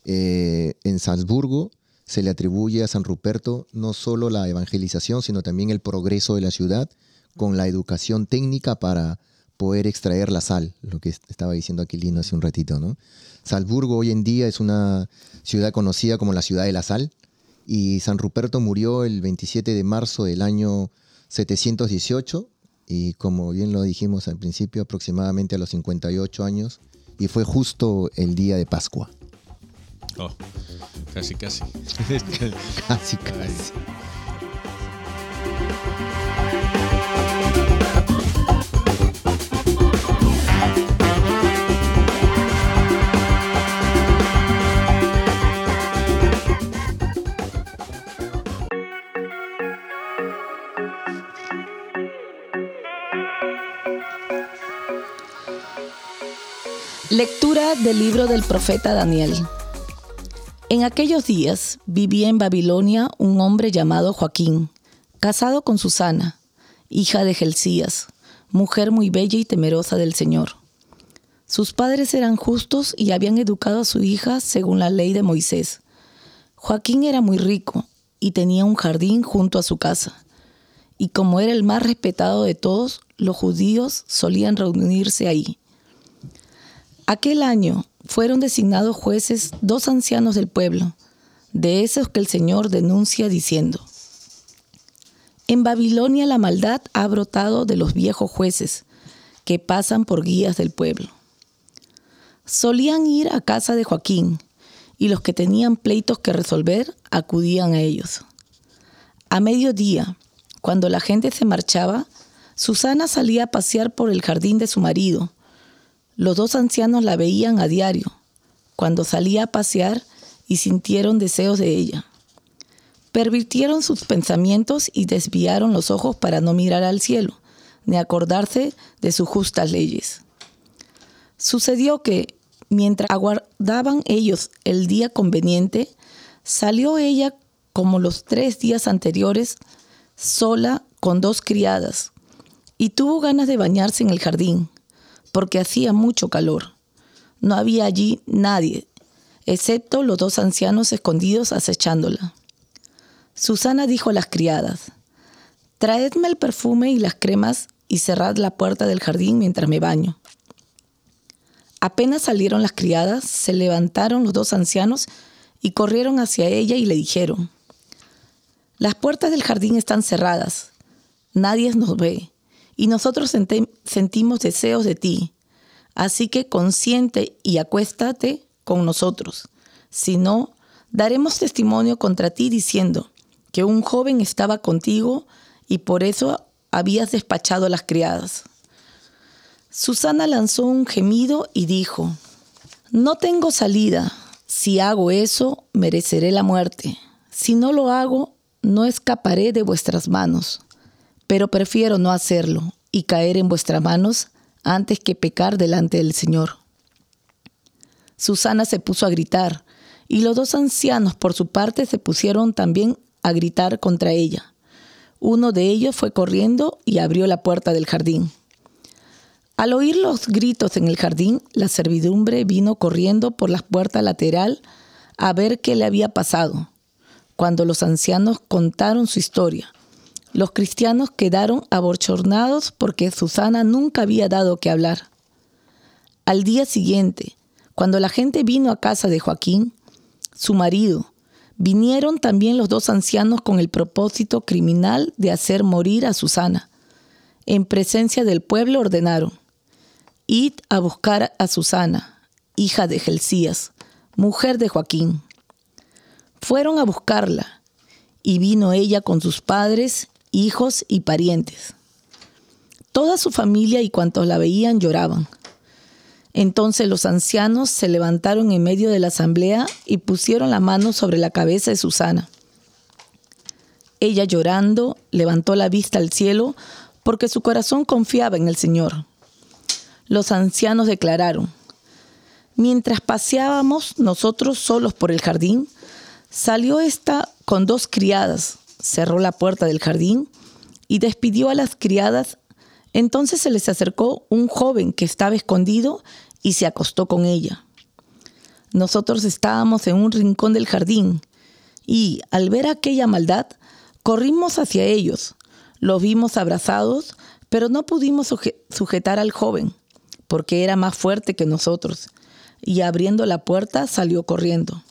Eh, en Salzburgo se le atribuye a San Ruperto no solo la evangelización, sino también el progreso de la ciudad con la educación técnica para poder extraer la sal, lo que estaba diciendo Aquilino hace un ratito. ¿no? Salzburgo hoy en día es una ciudad conocida como la ciudad de la sal Y San Ruperto murió el 27 de marzo del año 718 y como bien lo dijimos al principio, aproximadamente a los 58 años y fue justo el día de Pascua. Oh, casi, casi. casi, casi. Del libro del profeta Daniel. En aquellos días vivía en Babilonia un hombre llamado Joaquín, casado con Susana, hija de Gelcías, mujer muy bella y temerosa del Señor. Sus padres eran justos y habían educado a su hija según la ley de Moisés. Joaquín era muy rico y tenía un jardín junto a su casa. Y como era el más respetado de todos, los judíos solían reunirse ahí. Aquel año fueron designados jueces dos ancianos del pueblo, de esos que el Señor denuncia diciendo, En Babilonia la maldad ha brotado de los viejos jueces, que pasan por guías del pueblo. Solían ir a casa de Joaquín, y los que tenían pleitos que resolver acudían a ellos. A mediodía, cuando la gente se marchaba, Susana salía a pasear por el jardín de su marido, los dos ancianos la veían a diario, cuando salía a pasear y sintieron deseos de ella. Pervirtieron sus pensamientos y desviaron los ojos para no mirar al cielo, ni acordarse de sus justas leyes. Sucedió que, mientras aguardaban ellos el día conveniente, salió ella como los tres días anteriores, sola con dos criadas, y tuvo ganas de bañarse en el jardín porque hacía mucho calor. No había allí nadie, excepto los dos ancianos escondidos acechándola. Susana dijo a las criadas, Traedme el perfume y las cremas y cerrad la puerta del jardín mientras me baño. Apenas salieron las criadas, se levantaron los dos ancianos y corrieron hacia ella y le dijeron, Las puertas del jardín están cerradas, nadie nos ve y nosotros sentimos deseos de ti. Así que consiente y acuéstate con nosotros. Si no, daremos testimonio contra ti diciendo que un joven estaba contigo y por eso habías despachado a las criadas. Susana lanzó un gemido y dijo, No tengo salida. Si hago eso, mereceré la muerte. Si no lo hago, no escaparé de vuestras manos pero prefiero no hacerlo y caer en vuestras manos antes que pecar delante del Señor. Susana se puso a gritar, y los dos ancianos por su parte se pusieron también a gritar contra ella. Uno de ellos fue corriendo y abrió la puerta del jardín. Al oír los gritos en el jardín, la servidumbre vino corriendo por la puerta lateral a ver qué le había pasado. Cuando los ancianos contaron su historia, los cristianos quedaron aborchornados porque Susana nunca había dado que hablar. Al día siguiente, cuando la gente vino a casa de Joaquín, su marido, vinieron también los dos ancianos con el propósito criminal de hacer morir a Susana. En presencia del pueblo ordenaron, id a buscar a Susana, hija de Gelcías, mujer de Joaquín. Fueron a buscarla, y vino ella con sus padres hijos y parientes. Toda su familia y cuantos la veían lloraban. Entonces los ancianos se levantaron en medio de la asamblea y pusieron la mano sobre la cabeza de Susana. Ella llorando levantó la vista al cielo porque su corazón confiaba en el Señor. Los ancianos declararon, mientras paseábamos nosotros solos por el jardín, salió esta con dos criadas cerró la puerta del jardín y despidió a las criadas. Entonces se les acercó un joven que estaba escondido y se acostó con ella. Nosotros estábamos en un rincón del jardín y al ver aquella maldad, corrimos hacia ellos. Los vimos abrazados, pero no pudimos sujetar al joven, porque era más fuerte que nosotros, y abriendo la puerta salió corriendo.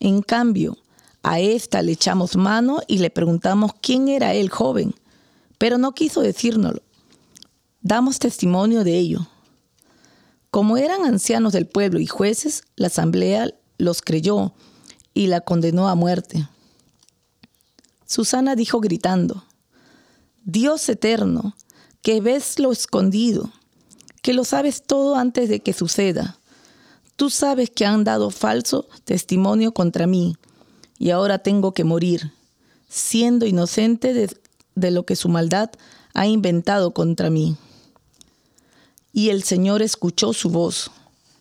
En cambio, A esta le echamos mano y le preguntamos quién era el joven, pero no quiso decírnoslo. Damos testimonio de ello. Como eran ancianos del pueblo y jueces, la asamblea los creyó y la condenó a muerte. Susana dijo gritando, Dios eterno, que ves lo escondido, que lo sabes todo antes de que suceda. Tú sabes que han dado falso testimonio contra mí y ahora tengo que morir, siendo inocente de, lo que su maldad ha inventado contra mí. Y el Señor escuchó su voz.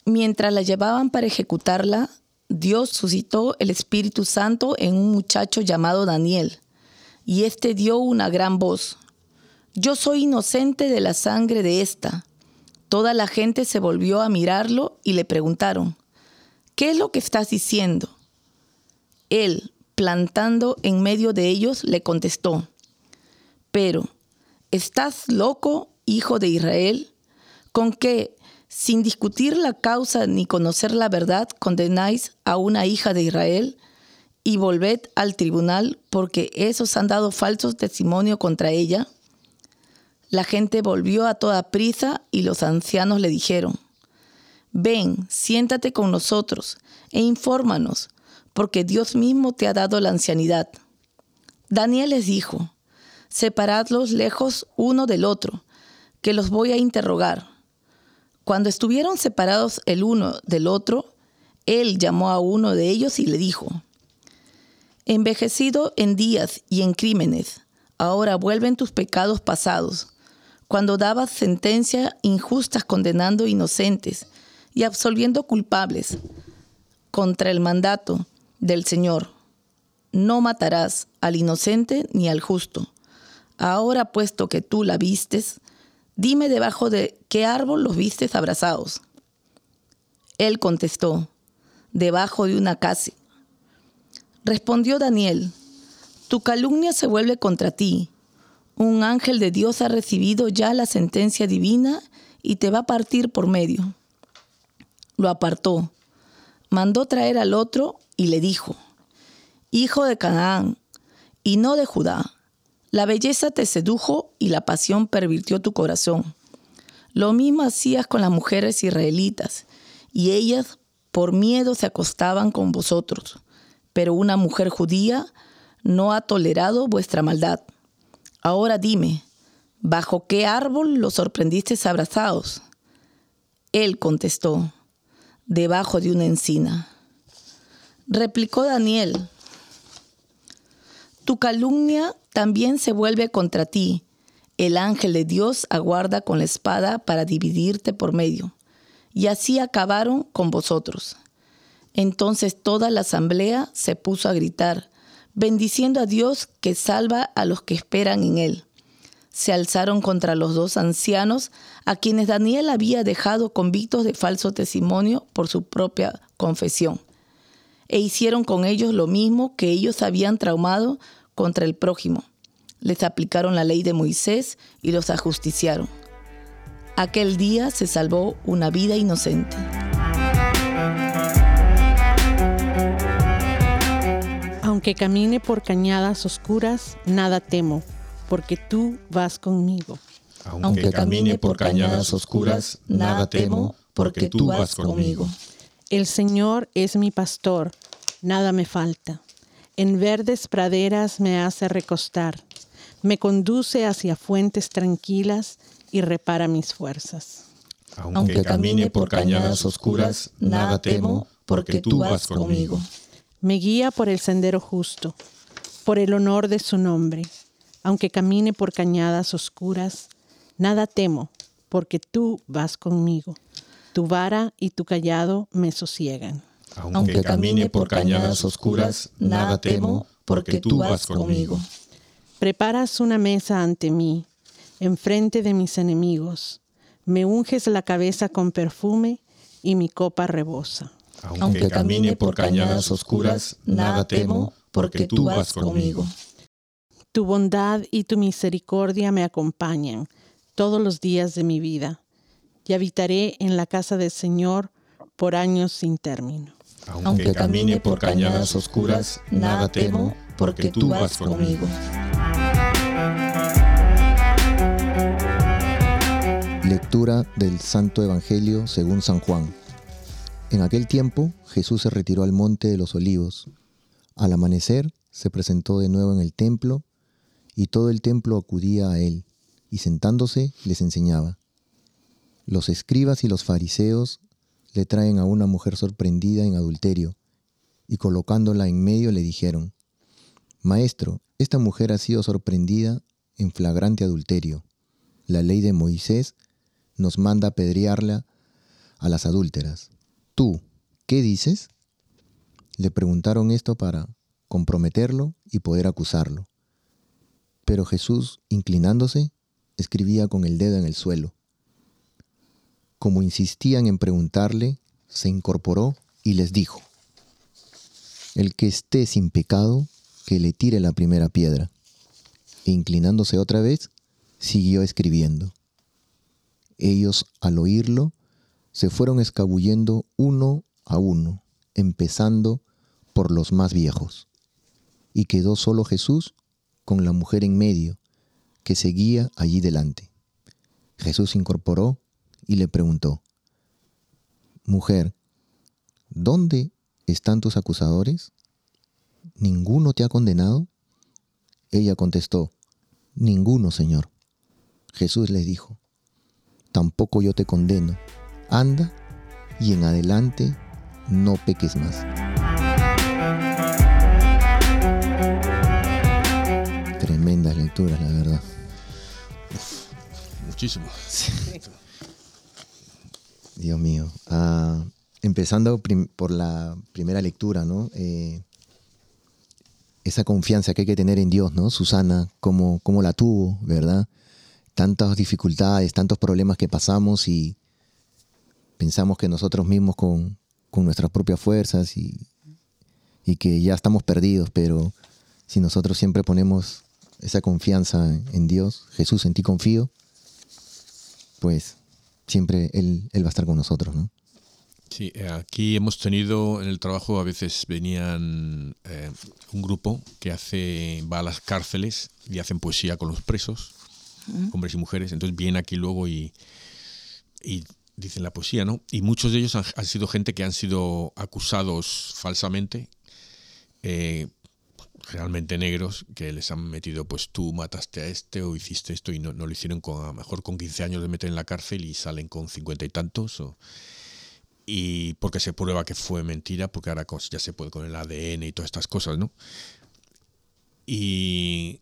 Mientras la llevaban para ejecutarla, Dios suscitó el Espíritu Santo en un muchacho llamado Daniel, y éste dio una gran voz. Yo soy inocente de la sangre de esta. Toda la gente se volvió a mirarlo y le preguntaron, ¿qué es lo que estás diciendo? Él, plantando en medio de ellos, le contestó, pero, ¿estás loco, hijo de Israel? ¿Con que, sin discutir la causa ni conocer la verdad, condenáis a una hija de Israel? Y volved al tribunal porque esos han dado falsos testimonio contra ella. La gente volvió a toda prisa y los ancianos le dijeron, ven, siéntate con nosotros e infórmanos, porque Dios mismo te ha dado la ancianidad. Daniel les dijo, separadlos lejos uno del otro, que los voy a interrogar. Cuando estuvieron separados el uno del otro, él llamó a uno de ellos y le dijo, envejecido en días y en crímenes, ahora vuelven tus pecados pasados cuando dabas sentencias injustas condenando inocentes y absolviendo culpables contra el mandato del Señor. No matarás al inocente ni al justo. Ahora puesto que tú la vistes, dime debajo de qué árbol los vistes abrazados. Él contestó, debajo de una casa. Respondió Daniel, tu calumnia se vuelve contra ti un ángel de Dios ha recibido ya la sentencia divina y te va a partir por medio. Lo apartó, mandó traer al otro y le dijo, Hijo de Canaán, y no de Judá, la belleza te sedujo y la pasión pervirtió tu corazón. Lo mismo hacías con las mujeres israelitas, y ellas por miedo se acostaban con vosotros. Pero una mujer judía no ha tolerado vuestra maldad. Ahora dime, ¿bajo qué árbol los sorprendiste abrazados? Él contestó, debajo de una encina. Replicó Daniel, tu calumnia también se vuelve contra ti. El ángel de Dios aguarda con la espada para dividirte por medio. Y así acabaron con vosotros. Entonces toda la asamblea se puso a gritar, bendiciendo a Dios que salva a los que esperan en Él. Se alzaron contra los dos ancianos, a quienes Daniel había dejado convictos de falso testimonio por su propia confesión, e hicieron con ellos lo mismo que ellos habían traumado contra el prójimo. Les aplicaron la ley de Moisés y los ajusticiaron. Aquel día se salvó una vida inocente. Aunque camine por cañadas oscuras, nada temo, porque tú vas conmigo. Aunque camine por cañadas oscuras, nada temo, porque tú vas conmigo. El Señor es mi pastor, nada me falta. En verdes praderas me hace recostar, me conduce hacia fuentes tranquilas y repara mis fuerzas. Aunque camine por cañadas oscuras, nada temo, porque tú vas conmigo me guía por el sendero justo, por el honor de su nombre. Aunque camine por cañadas oscuras, nada temo, porque tú vas conmigo. Tu vara y tu callado me sosiegan. Aunque camine por cañadas oscuras, nada temo, porque tú vas conmigo. Preparas una mesa ante mí, enfrente de mis enemigos. Me unges la cabeza con perfume y mi copa rebosa. Aunque camine por cañadas oscuras, nada temo, porque tú vas conmigo. Tu bondad y tu misericordia me acompañan todos los días de mi vida, y habitaré en la casa del Señor por años sin término. Aunque camine por cañadas oscuras, nada temo, porque tú vas conmigo. Lectura del Santo Evangelio según San Juan. En aquel tiempo Jesús se retiró al monte de los olivos. Al amanecer se presentó de nuevo en el templo y todo el templo acudía a él y sentándose les enseñaba. Los escribas y los fariseos le traen a una mujer sorprendida en adulterio, y colocándola en medio le dijeron, Maestro, esta mujer ha sido sorprendida en flagrante adulterio. La ley de Moisés nos manda apedrearla a las adúlteras. ¿Tú qué dices? Le preguntaron esto para comprometerlo y poder acusarlo. Pero Jesús, inclinándose, escribía con el dedo en el suelo. Como insistían en preguntarle, se incorporó y les dijo, El que esté sin pecado, que le tire la primera piedra. E inclinándose otra vez, siguió escribiendo. Ellos, al oírlo, se fueron escabullendo uno a uno, empezando por los más viejos. Y quedó solo Jesús con la mujer en medio, que seguía allí delante. Jesús incorporó y le preguntó, Mujer, ¿dónde están tus acusadores? ¿Ninguno te ha condenado? Ella contestó, Ninguno, Señor. Jesús le dijo, Tampoco yo te condeno. Anda y en adelante no peques más. Tremendas lecturas, la verdad. Muchísimo. Dios mío. Ah, empezando por la primera lectura, ¿no? Eh, esa confianza que hay que tener en Dios, ¿no? Susana, cómo, cómo la tuvo, ¿verdad? Tantas dificultades, tantos problemas que pasamos y pensamos que nosotros mismos con, nuestras propias fuerzas y, y que ya estamos perdidos, pero si nosotros siempre ponemos esa confianza en Dios, Jesús, en ti confío, pues siempre él, va a estar con nosotros, ¿no? Sí, eh, aquí hemos tenido en el trabajo, a veces venían eh, un grupo que hace, va a las cárceles y hacen poesía con los presos, hombres y mujeres, entonces vienen aquí luego y, y dicen la poesía, ¿no? Y muchos de ellos han, sido gente que han sido acusados falsamente eh, realmente negros que les han metido, pues tú mataste a este o hiciste esto y no, lo hicieron con, a lo mejor con 15 años de meter en la cárcel y salen con 50 y tantos. y porque se prueba que fue mentira, porque ahora ya se puede con el ADN y todas estas cosas, ¿no? Y,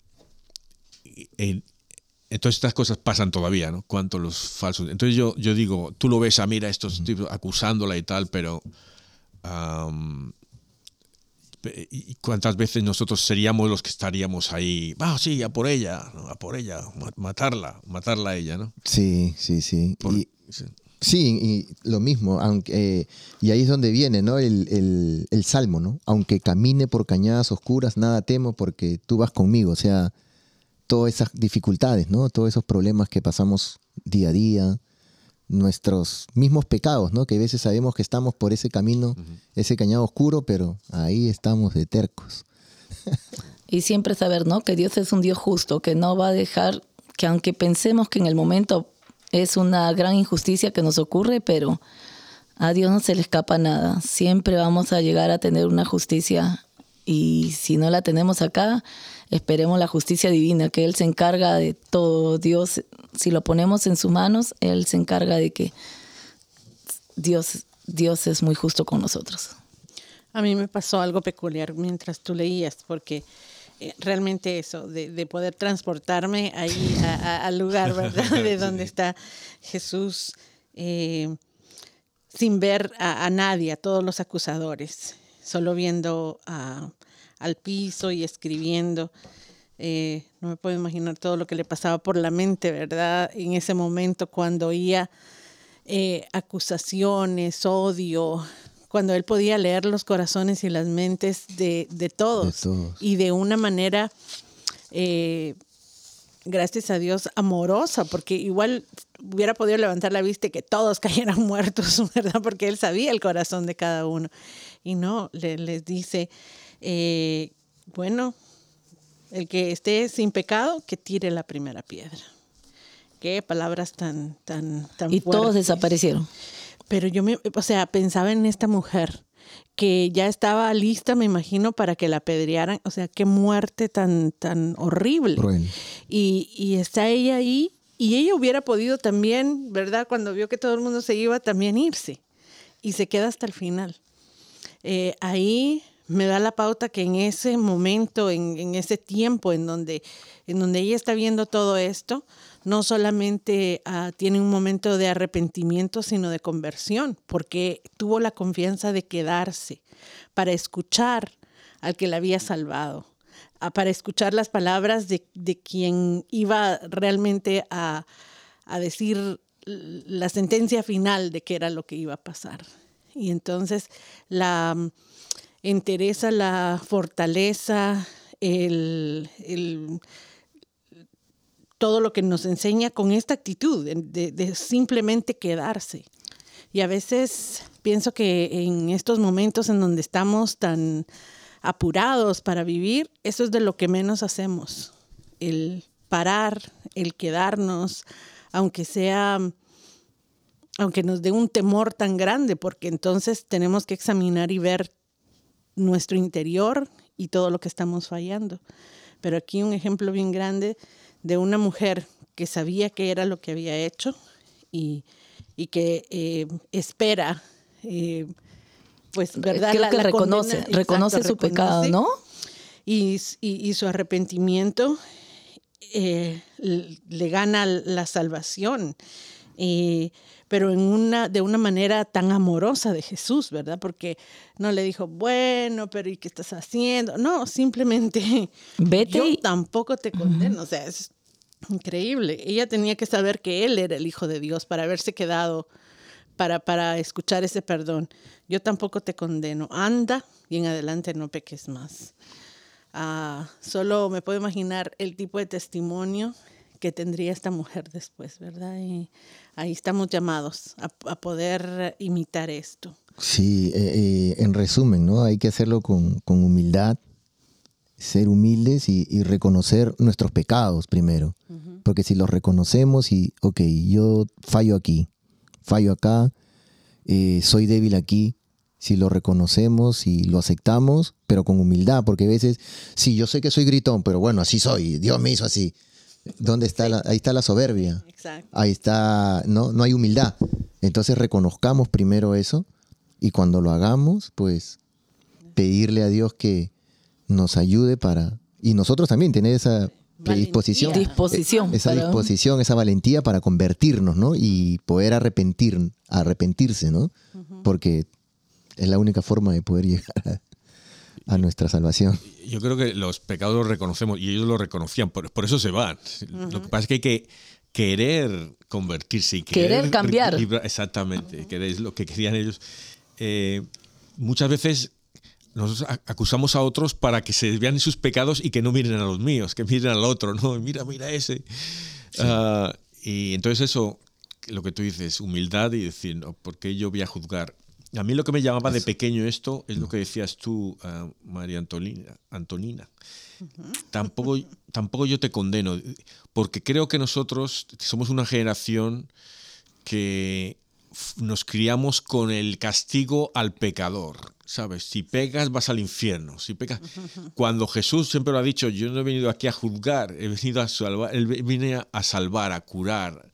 entonces estas cosas pasan todavía, ¿no? Cuanto los falsos. Entonces yo, yo digo, tú lo ves a mira estos tipos acusándola y tal, pero ¿Y cuántas veces nosotros seríamos los que estaríamos ahí? Ah, sí, a por ella, a por ella, matarla, matarla a ella, ¿no? Sí, sí, sí. sí. y lo mismo, aunque, y ahí es donde viene ¿no? El, el, salmo, ¿no? Aunque camine por cañadas oscuras, nada temo porque tú vas conmigo. O sea, todas esas dificultades, ¿no? Todos esos problemas que pasamos día a día, nuestros mismos pecados, ¿no? Que a veces sabemos que estamos por ese camino, ese cañado oscuro, pero ahí estamos de tercos. y siempre saber, ¿no? Que Dios es un Dios justo, que no va a dejar, que aunque pensemos que en el momento es una gran injusticia que nos ocurre, pero a Dios no se le escapa nada. Siempre vamos a llegar a tener una justicia y si no la tenemos acá, esperemos la justicia divina, que Él se encarga de todo. Dios, si lo ponemos en sus manos, Él se encarga de que Dios, Dios es muy justo con nosotros. A mí me pasó algo peculiar mientras tú leías, porque eh, realmente eso, de, poder transportarme ahí al lugar, ¿verdad? De donde está Jesús, eh, sin ver a, nadie, a todos los acusadores, solo viendo a al piso y escribiendo. Eh, no me puedo imaginar todo lo que le pasaba por la mente, ¿verdad? En ese momento cuando oía eh, acusaciones, odio, cuando él podía leer los corazones y las mentes de, todos, y de una manera eh, gracias a Dios, amorosa, porque igual hubiera podido levantar la vista y que todos cayeran muertos, ¿verdad? Porque él sabía el corazón de cada uno. Y no, le, les dice, eh, bueno, el que esté sin pecado, que tire la primera piedra. Qué palabras tan, tan, tan Y todos desaparecieron. Pero yo, me, o sea, pensaba en esta mujer que ya estaba lista, me imagino, para que la apedrearan. O sea, qué muerte tan, tan horrible. Y, y está ella ahí y ella hubiera podido también, ¿verdad? Cuando vio que todo el mundo se iba, también irse. Y se queda hasta el final. Eh, ahí me da la pauta que en ese momento, en, ese tiempo en donde, en donde ella está viendo todo esto, no solamente ah, tiene un momento de arrepentimiento, sino de conversión, porque tuvo la confianza de quedarse para escuchar al que la había salvado, a- para escuchar las palabras de, quien iba realmente a, a decir la sentencia final de qué era lo que iba a pasar. Y entonces la entereza, la fortaleza, el, el- todo lo que nos enseña con esta actitud de- de simplemente quedarse. Y a veces pienso que en estos momentos en donde estamos tan apurados para vivir, eso es de lo que menos hacemos. El parar, el quedarnos, aunque sea, aunque nos dé un temor tan grande, porque entonces tenemos que examinar y ver nuestro interior y todo lo que estamos fallando. Pero aquí un ejemplo bien grande de una mujer que sabía que era lo que había hecho y, y que eh, espera, eh, pues, ¿verdad? Creo que la reconoce, condena, reconoce exacto, su pecado, ¿no? y, y- y su arrepentimiento eh, le gana la salvación. Pero en una, de una manera tan amorosa de Jesús, ¿verdad? Porque no le dijo, bueno, pero ¿y qué estás haciendo? No, simplemente Vete yo tampoco te condeno. O sea, es increíble. Ella tenía que saber que él era el Hijo de Dios para haberse quedado, para, para escuchar ese perdón. Yo tampoco te condeno. Anda y en adelante no peques más. Ah, solo me puedo imaginar el tipo de testimonio que tendría esta mujer después, ¿verdad? Y ahí estamos llamados a, a poder imitar esto. Sí, eh, eh, en resumen, ¿no? Hay que hacerlo con, con humildad, ser humildes y, y reconocer nuestros pecados primero. Porque si los reconocemos y, ok, yo fallo aquí, fallo acá, eh, soy débil aquí, si lo reconocemos y lo aceptamos, pero con humildad, porque a veces, sí, yo sé que soy gritón, pero bueno, así soy, Dios me hizo así. ¿Dónde está la, ahí está la soberbia? Exacto. ahí está, no, no hay humildad. Entonces reconozcamos primero eso y cuando lo hagamos, pues pedirle a Dios que nos ayude para, y nosotros también tener esa predisposición. Disposición. esa para- disposición, esa valentía para convertirnos, ¿no? Y poder arrepentir, arrepentirse, ¿no? Porque es la única forma de poder llegar a, a nuestra salvación. Yo creo que los pecados los reconocemos y ellos lo reconocían, por, por eso se van. Lo que pasa es que hay que querer convertirse y querer, Querer cambiar. exactamente, que es lo que querían ellos. Eh, muchas veces nosotros acusamos a otros para que se desvían en sus pecados y que no miren a los míos, que miren al otro, ¿no? Mira, mira ese. Ah, y entonces eso, lo que tú dices, humildad y decir, no, ¿por qué yo voy a juzgar? A mí lo que me llamaba de pequeño esto es lo que decías tú, ah, María Antolina, Antonina. Tampoco, tampoco yo te condeno, porque creo que nosotros somos una generación que nos criamos con el castigo al pecador, ¿sabes? Si pecas vas al infierno, si pecas... Cuando Jesús siempre lo ha dicho, yo no he venido aquí a juzgar, he venido a salvar, él viene a salvar, a curar,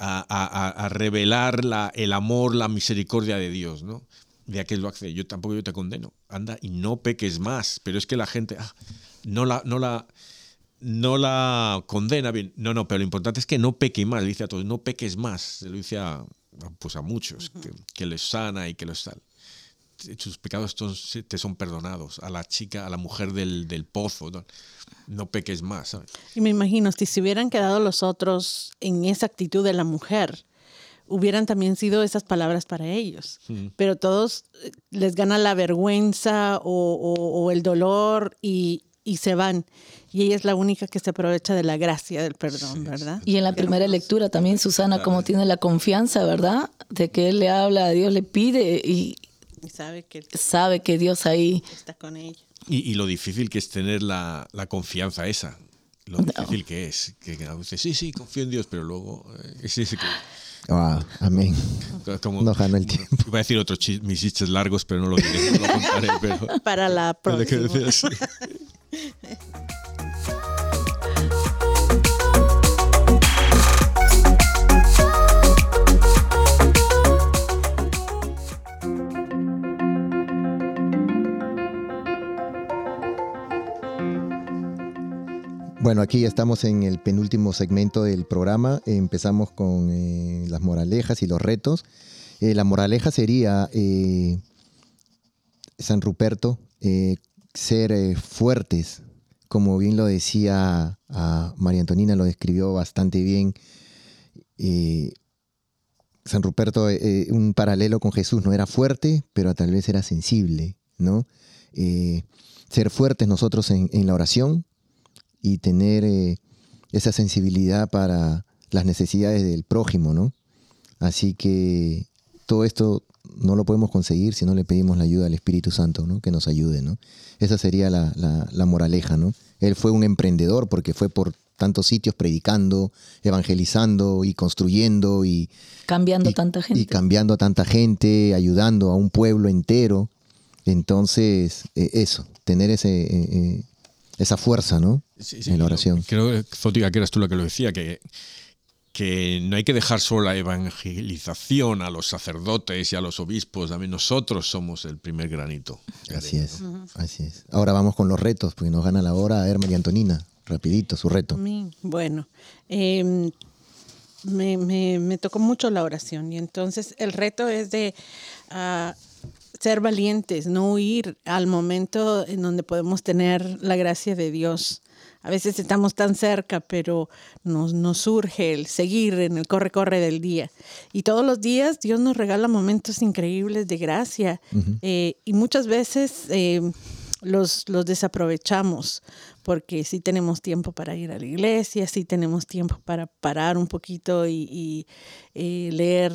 a, a- a- revelar la- el amor, la misericordia de Dios, ¿no? De aquel lo hace. Yo tampoco yo te condeno. Anda y no peques más. Pero es que la gente ah, no la, no la, no la condena bien. No, no, pero lo importante es que no peque más. Le dice a todos, no peques más. Se lo dice a, a, pues a muchos, que, que les sana y que los tal. Sus pecados te son perdonados. A la chica, a la mujer del, del pozo, no, no peques más, ¿sabes? Y me imagino, si se hubieran quedado los otros en esa actitud de la mujer, hubieran también sido esas palabras para ellos. Pero todos eh, les gana la vergüenza o, o- o el dolor y, y se van. Y ella es la única que se aprovecha de la gracia del perdón, ¿verdad? Y en la primera lectura también Susana como tiene la confianza, ¿verdad? De que él le habla a Dios, le pide y, Y sabe que sabe que Dios ahí está con ella. Y, y lo difícil que es tener la, la confianza esa. Lo difícil que es. Que, que a veces, sí, sí, confío en Dios, pero luego. eh, es ese que- Ah, amén. como, Nos ganó el tiempo. Iba a decir otros chis- mis chistes largos, pero no lo diré, no lo contaré. Pero, Para la próxima. Bueno, aquí estamos en el penúltimo segmento del programa. Empezamos con eh, las moralejas y los retos. Eh, la moraleja sería, eh, San Ruperto, ser fuertes. Como bien lo decía María Antonina, lo describió bastante bien. San Ruperto, un paralelo con Jesús, no era fuerte, pero tal vez era sensible, ¿no? Ser fuertes nosotros en la oración, y tener eh, esa sensibilidad para las necesidades del prójimo, ¿no? Así que todo esto no lo podemos conseguir si no le pedimos la ayuda al Espíritu Santo, ¿no? Que nos ayude, ¿no? Esa sería la, la- la moraleja, ¿no? Él fue un emprendedor porque fue por tantos sitios predicando, evangelizando y construyendo y, cambiando y- tanta gente. y cambiando a tanta gente, ayudando a un pueblo entero. Entonces, eh, eso, tener ese, eh, eh, esa fuerza, ¿no? Sí, sí, en la oración. Creo, Fótica, que eras tú la que lo decía, que, que no hay que dejar solo la evangelización a los sacerdotes y a los obispos, también nosotros somos el primer granito. Así arena, es, así es. Ahora vamos con los retos, porque nos gana la hora. A ver, María Antonina, rapidito, su reto. Bueno, eh, me, me- me tocó mucho la oración y entonces el reto es de ah, ser valientes, no huir al momento en donde podemos tener la gracia de Dios. A veces estamos tan cerca, pero nos, nos surge el seguir en el corre-corre del día. Y todos los días Dios nos regala momentos increíbles de gracia. Eh, y muchas veces eh, los, los desaprovechamos porque sí tenemos tiempo para ir a la iglesia, sí tenemos tiempo para parar un poquito y, y, eh, leer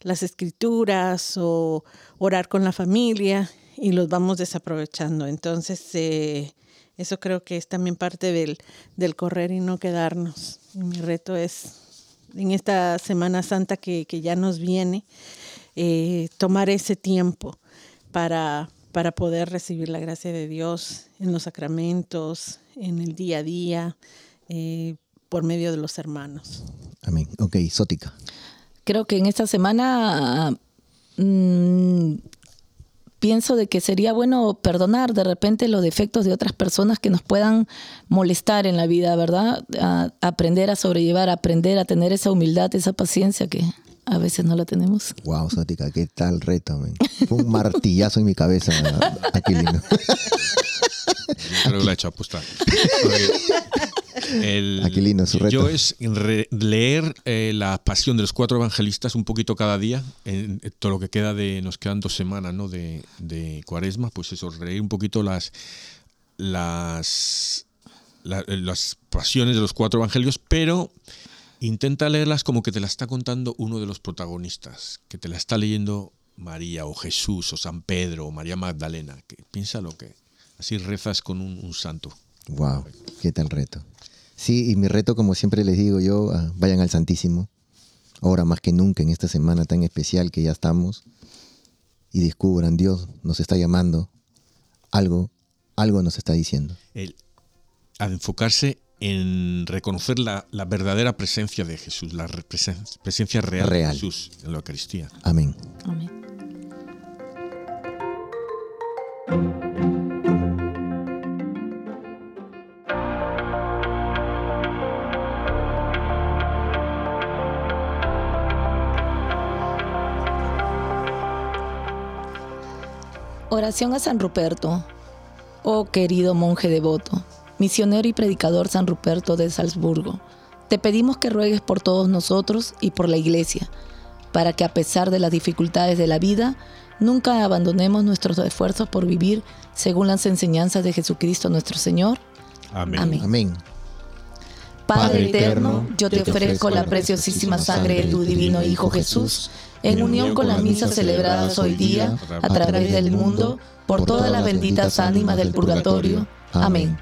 las escrituras o orar con la familia y los vamos desaprovechando. Entonces, eh, eso creo que es también parte del, del correr y no quedarnos. Y mi reto es, en esta Semana Santa que, que ya nos viene, eh, tomar ese tiempo para, para poder recibir la gracia de Dios en los sacramentos, en el día a día, eh, por medio de los hermanos. Amén. Ok, Sótica. Creo que en esta semana mm, pienso de que sería bueno perdonar de repente los defectos de otras personas que nos puedan molestar en la vida, ¿verdad? Aprender a sobrellevar, aprender a tener esa humildad, esa paciencia que a veces no la tenemos. Wow, Sótica, qué tal reto, man. Fue un martillazo en mi cabeza, Aquilino. Yo creo que la he hecho apuesta. El, Aquilino, su reto. Yo es re- leer eh, la pasión de los cuatro evangelistas un poquito cada día, en, en todo lo que queda de, nos quedan dos semanas ¿no? de, de cuaresma, pues eso, leer un poquito las, las, la- las pasiones de los cuatro evangelios, pero intenta leerlas como que te la está contando uno de los protagonistas, que te la está leyendo María o Jesús o San Pedro o María Magdalena, que piensa lo que así rezas con un, un santo. Wow, qué tal reto. Sí, y mi reto, como siempre les digo yo, ah, vayan al Santísimo. Ahora más que nunca en esta semana tan especial que ya estamos. Y descubran, Dios nos está llamando. Algo, algo nos está diciendo. el, a enfocarse en reconocer la, la verdadera presencia de Jesús, la re- presen- presencia real, Real. de Jesús en la Eucaristía. Amén. Amén. Oración a San Ruperto. Oh querido monje devoto, misionero y predicador San Ruperto de Salzburgo, te pedimos que ruegues por todos nosotros y por la Iglesia, para que a pesar de las dificultades de la vida, nunca abandonemos nuestros esfuerzos por vivir según las enseñanzas de Jesucristo nuestro Señor. Amén. Amén. Amén. Padre eterno, yo te ofrezco la preciosísima sangre de tu divino Hijo Jesús, en unión con las misas celebradas hoy día a través del mundo, por todas las benditas ánimas del purgatorio. Amén.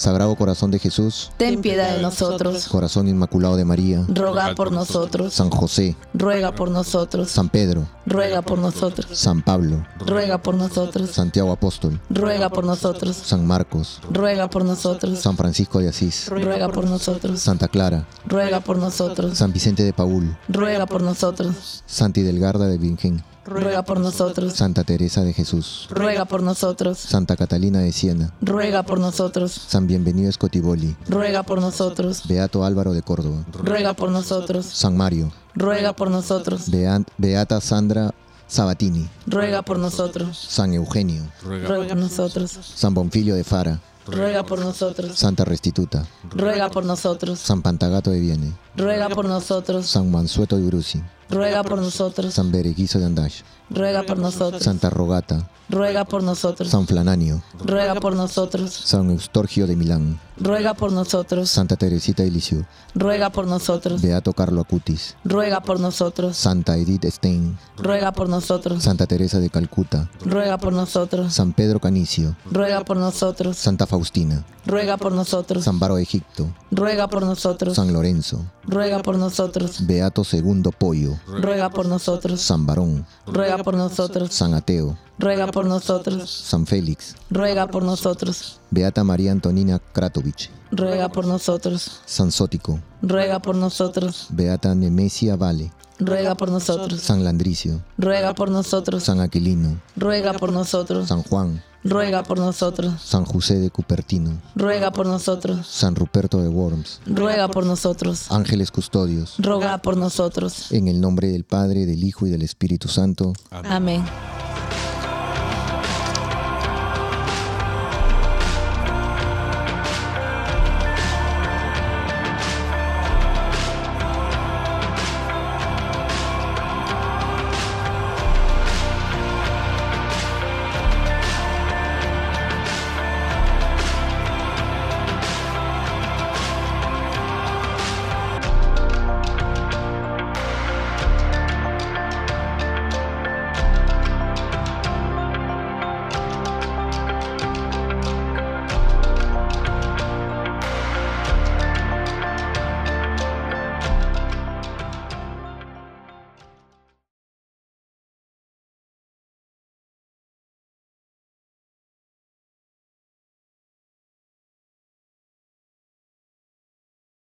Sagrado Corazón de Jesús, Ten piedad de nosotros, Corazón Inmaculado de María, roga por nosotros, San José, ruega por nosotros, San Pedro, ruega por nosotros, San Pablo, ruega por nosotros, Santiago Apóstol, ruega por nosotros, San Marcos, ruega por nosotros, San Francisco de Asís, ruega por nosotros, Santa Clara, ruega por nosotros, San Vicente de Paul, ruega por nosotros, Santa Hidelgarda de Virgen, ruega por nosotros, Santa Teresa de Jesús, ruega por nosotros, Santa Catalina de Siena, ruega por nosotros, San Bienvenido Escotiboli, ruega por nosotros, Beato Álvaro de Córdoba, ruega por nosotros, San Mario, ruega por nosotros, Bea- Beata Sandra Sabatini, ruega por nosotros, San Eugenio, Ruega ruega por nosotros, San Bonfilio de Fara, ruega por nosotros, Santa Restituta, ruega por nosotros, San Pantagato de Viene, ruega por nosotros, San Mansueto de Uruzi, ruega por nosotros, San Bereguizo de Andash, ruega por nosotros, Santa Rogata, ruega por nosotros, San Flananio, ruega por nosotros, San Eustorgio de Milán, ruega por nosotros, Santa Teresita de Lisieux, ruega por nosotros, Beato Carlo Acutis, ruega por nosotros, Santa Edith Stein, ruega por nosotros, Santa Teresa de Calcuta, ruega por nosotros, San Pedro Canicio, ruega por nosotros, Santa Faustina, ruega por nosotros, San Baro Egipto, ruega por nosotros, San Lorenzo, ruega por nosotros, Beato Segundo Pollo, ruega por nosotros, San Barón, ruega por nosotros, San Ateo, ruega por nosotros, San Félix, ruega por nosotros, Beata María Antonina Kratovich, ruega por nosotros, San Sótico, ruega por nosotros, Beata Nemesia Vale, ruega por nosotros, San Landricio, ruega por nosotros, San Aquilino, ruega por nosotros, San Juan, ruega por nosotros, San José de Cupertino, ruega por nosotros, San Ruperto de Worms, ruega por nosotros, ángeles custodios, roga por nosotros. en el nombre del Padre, del Hijo y del Espíritu Santo. Amén.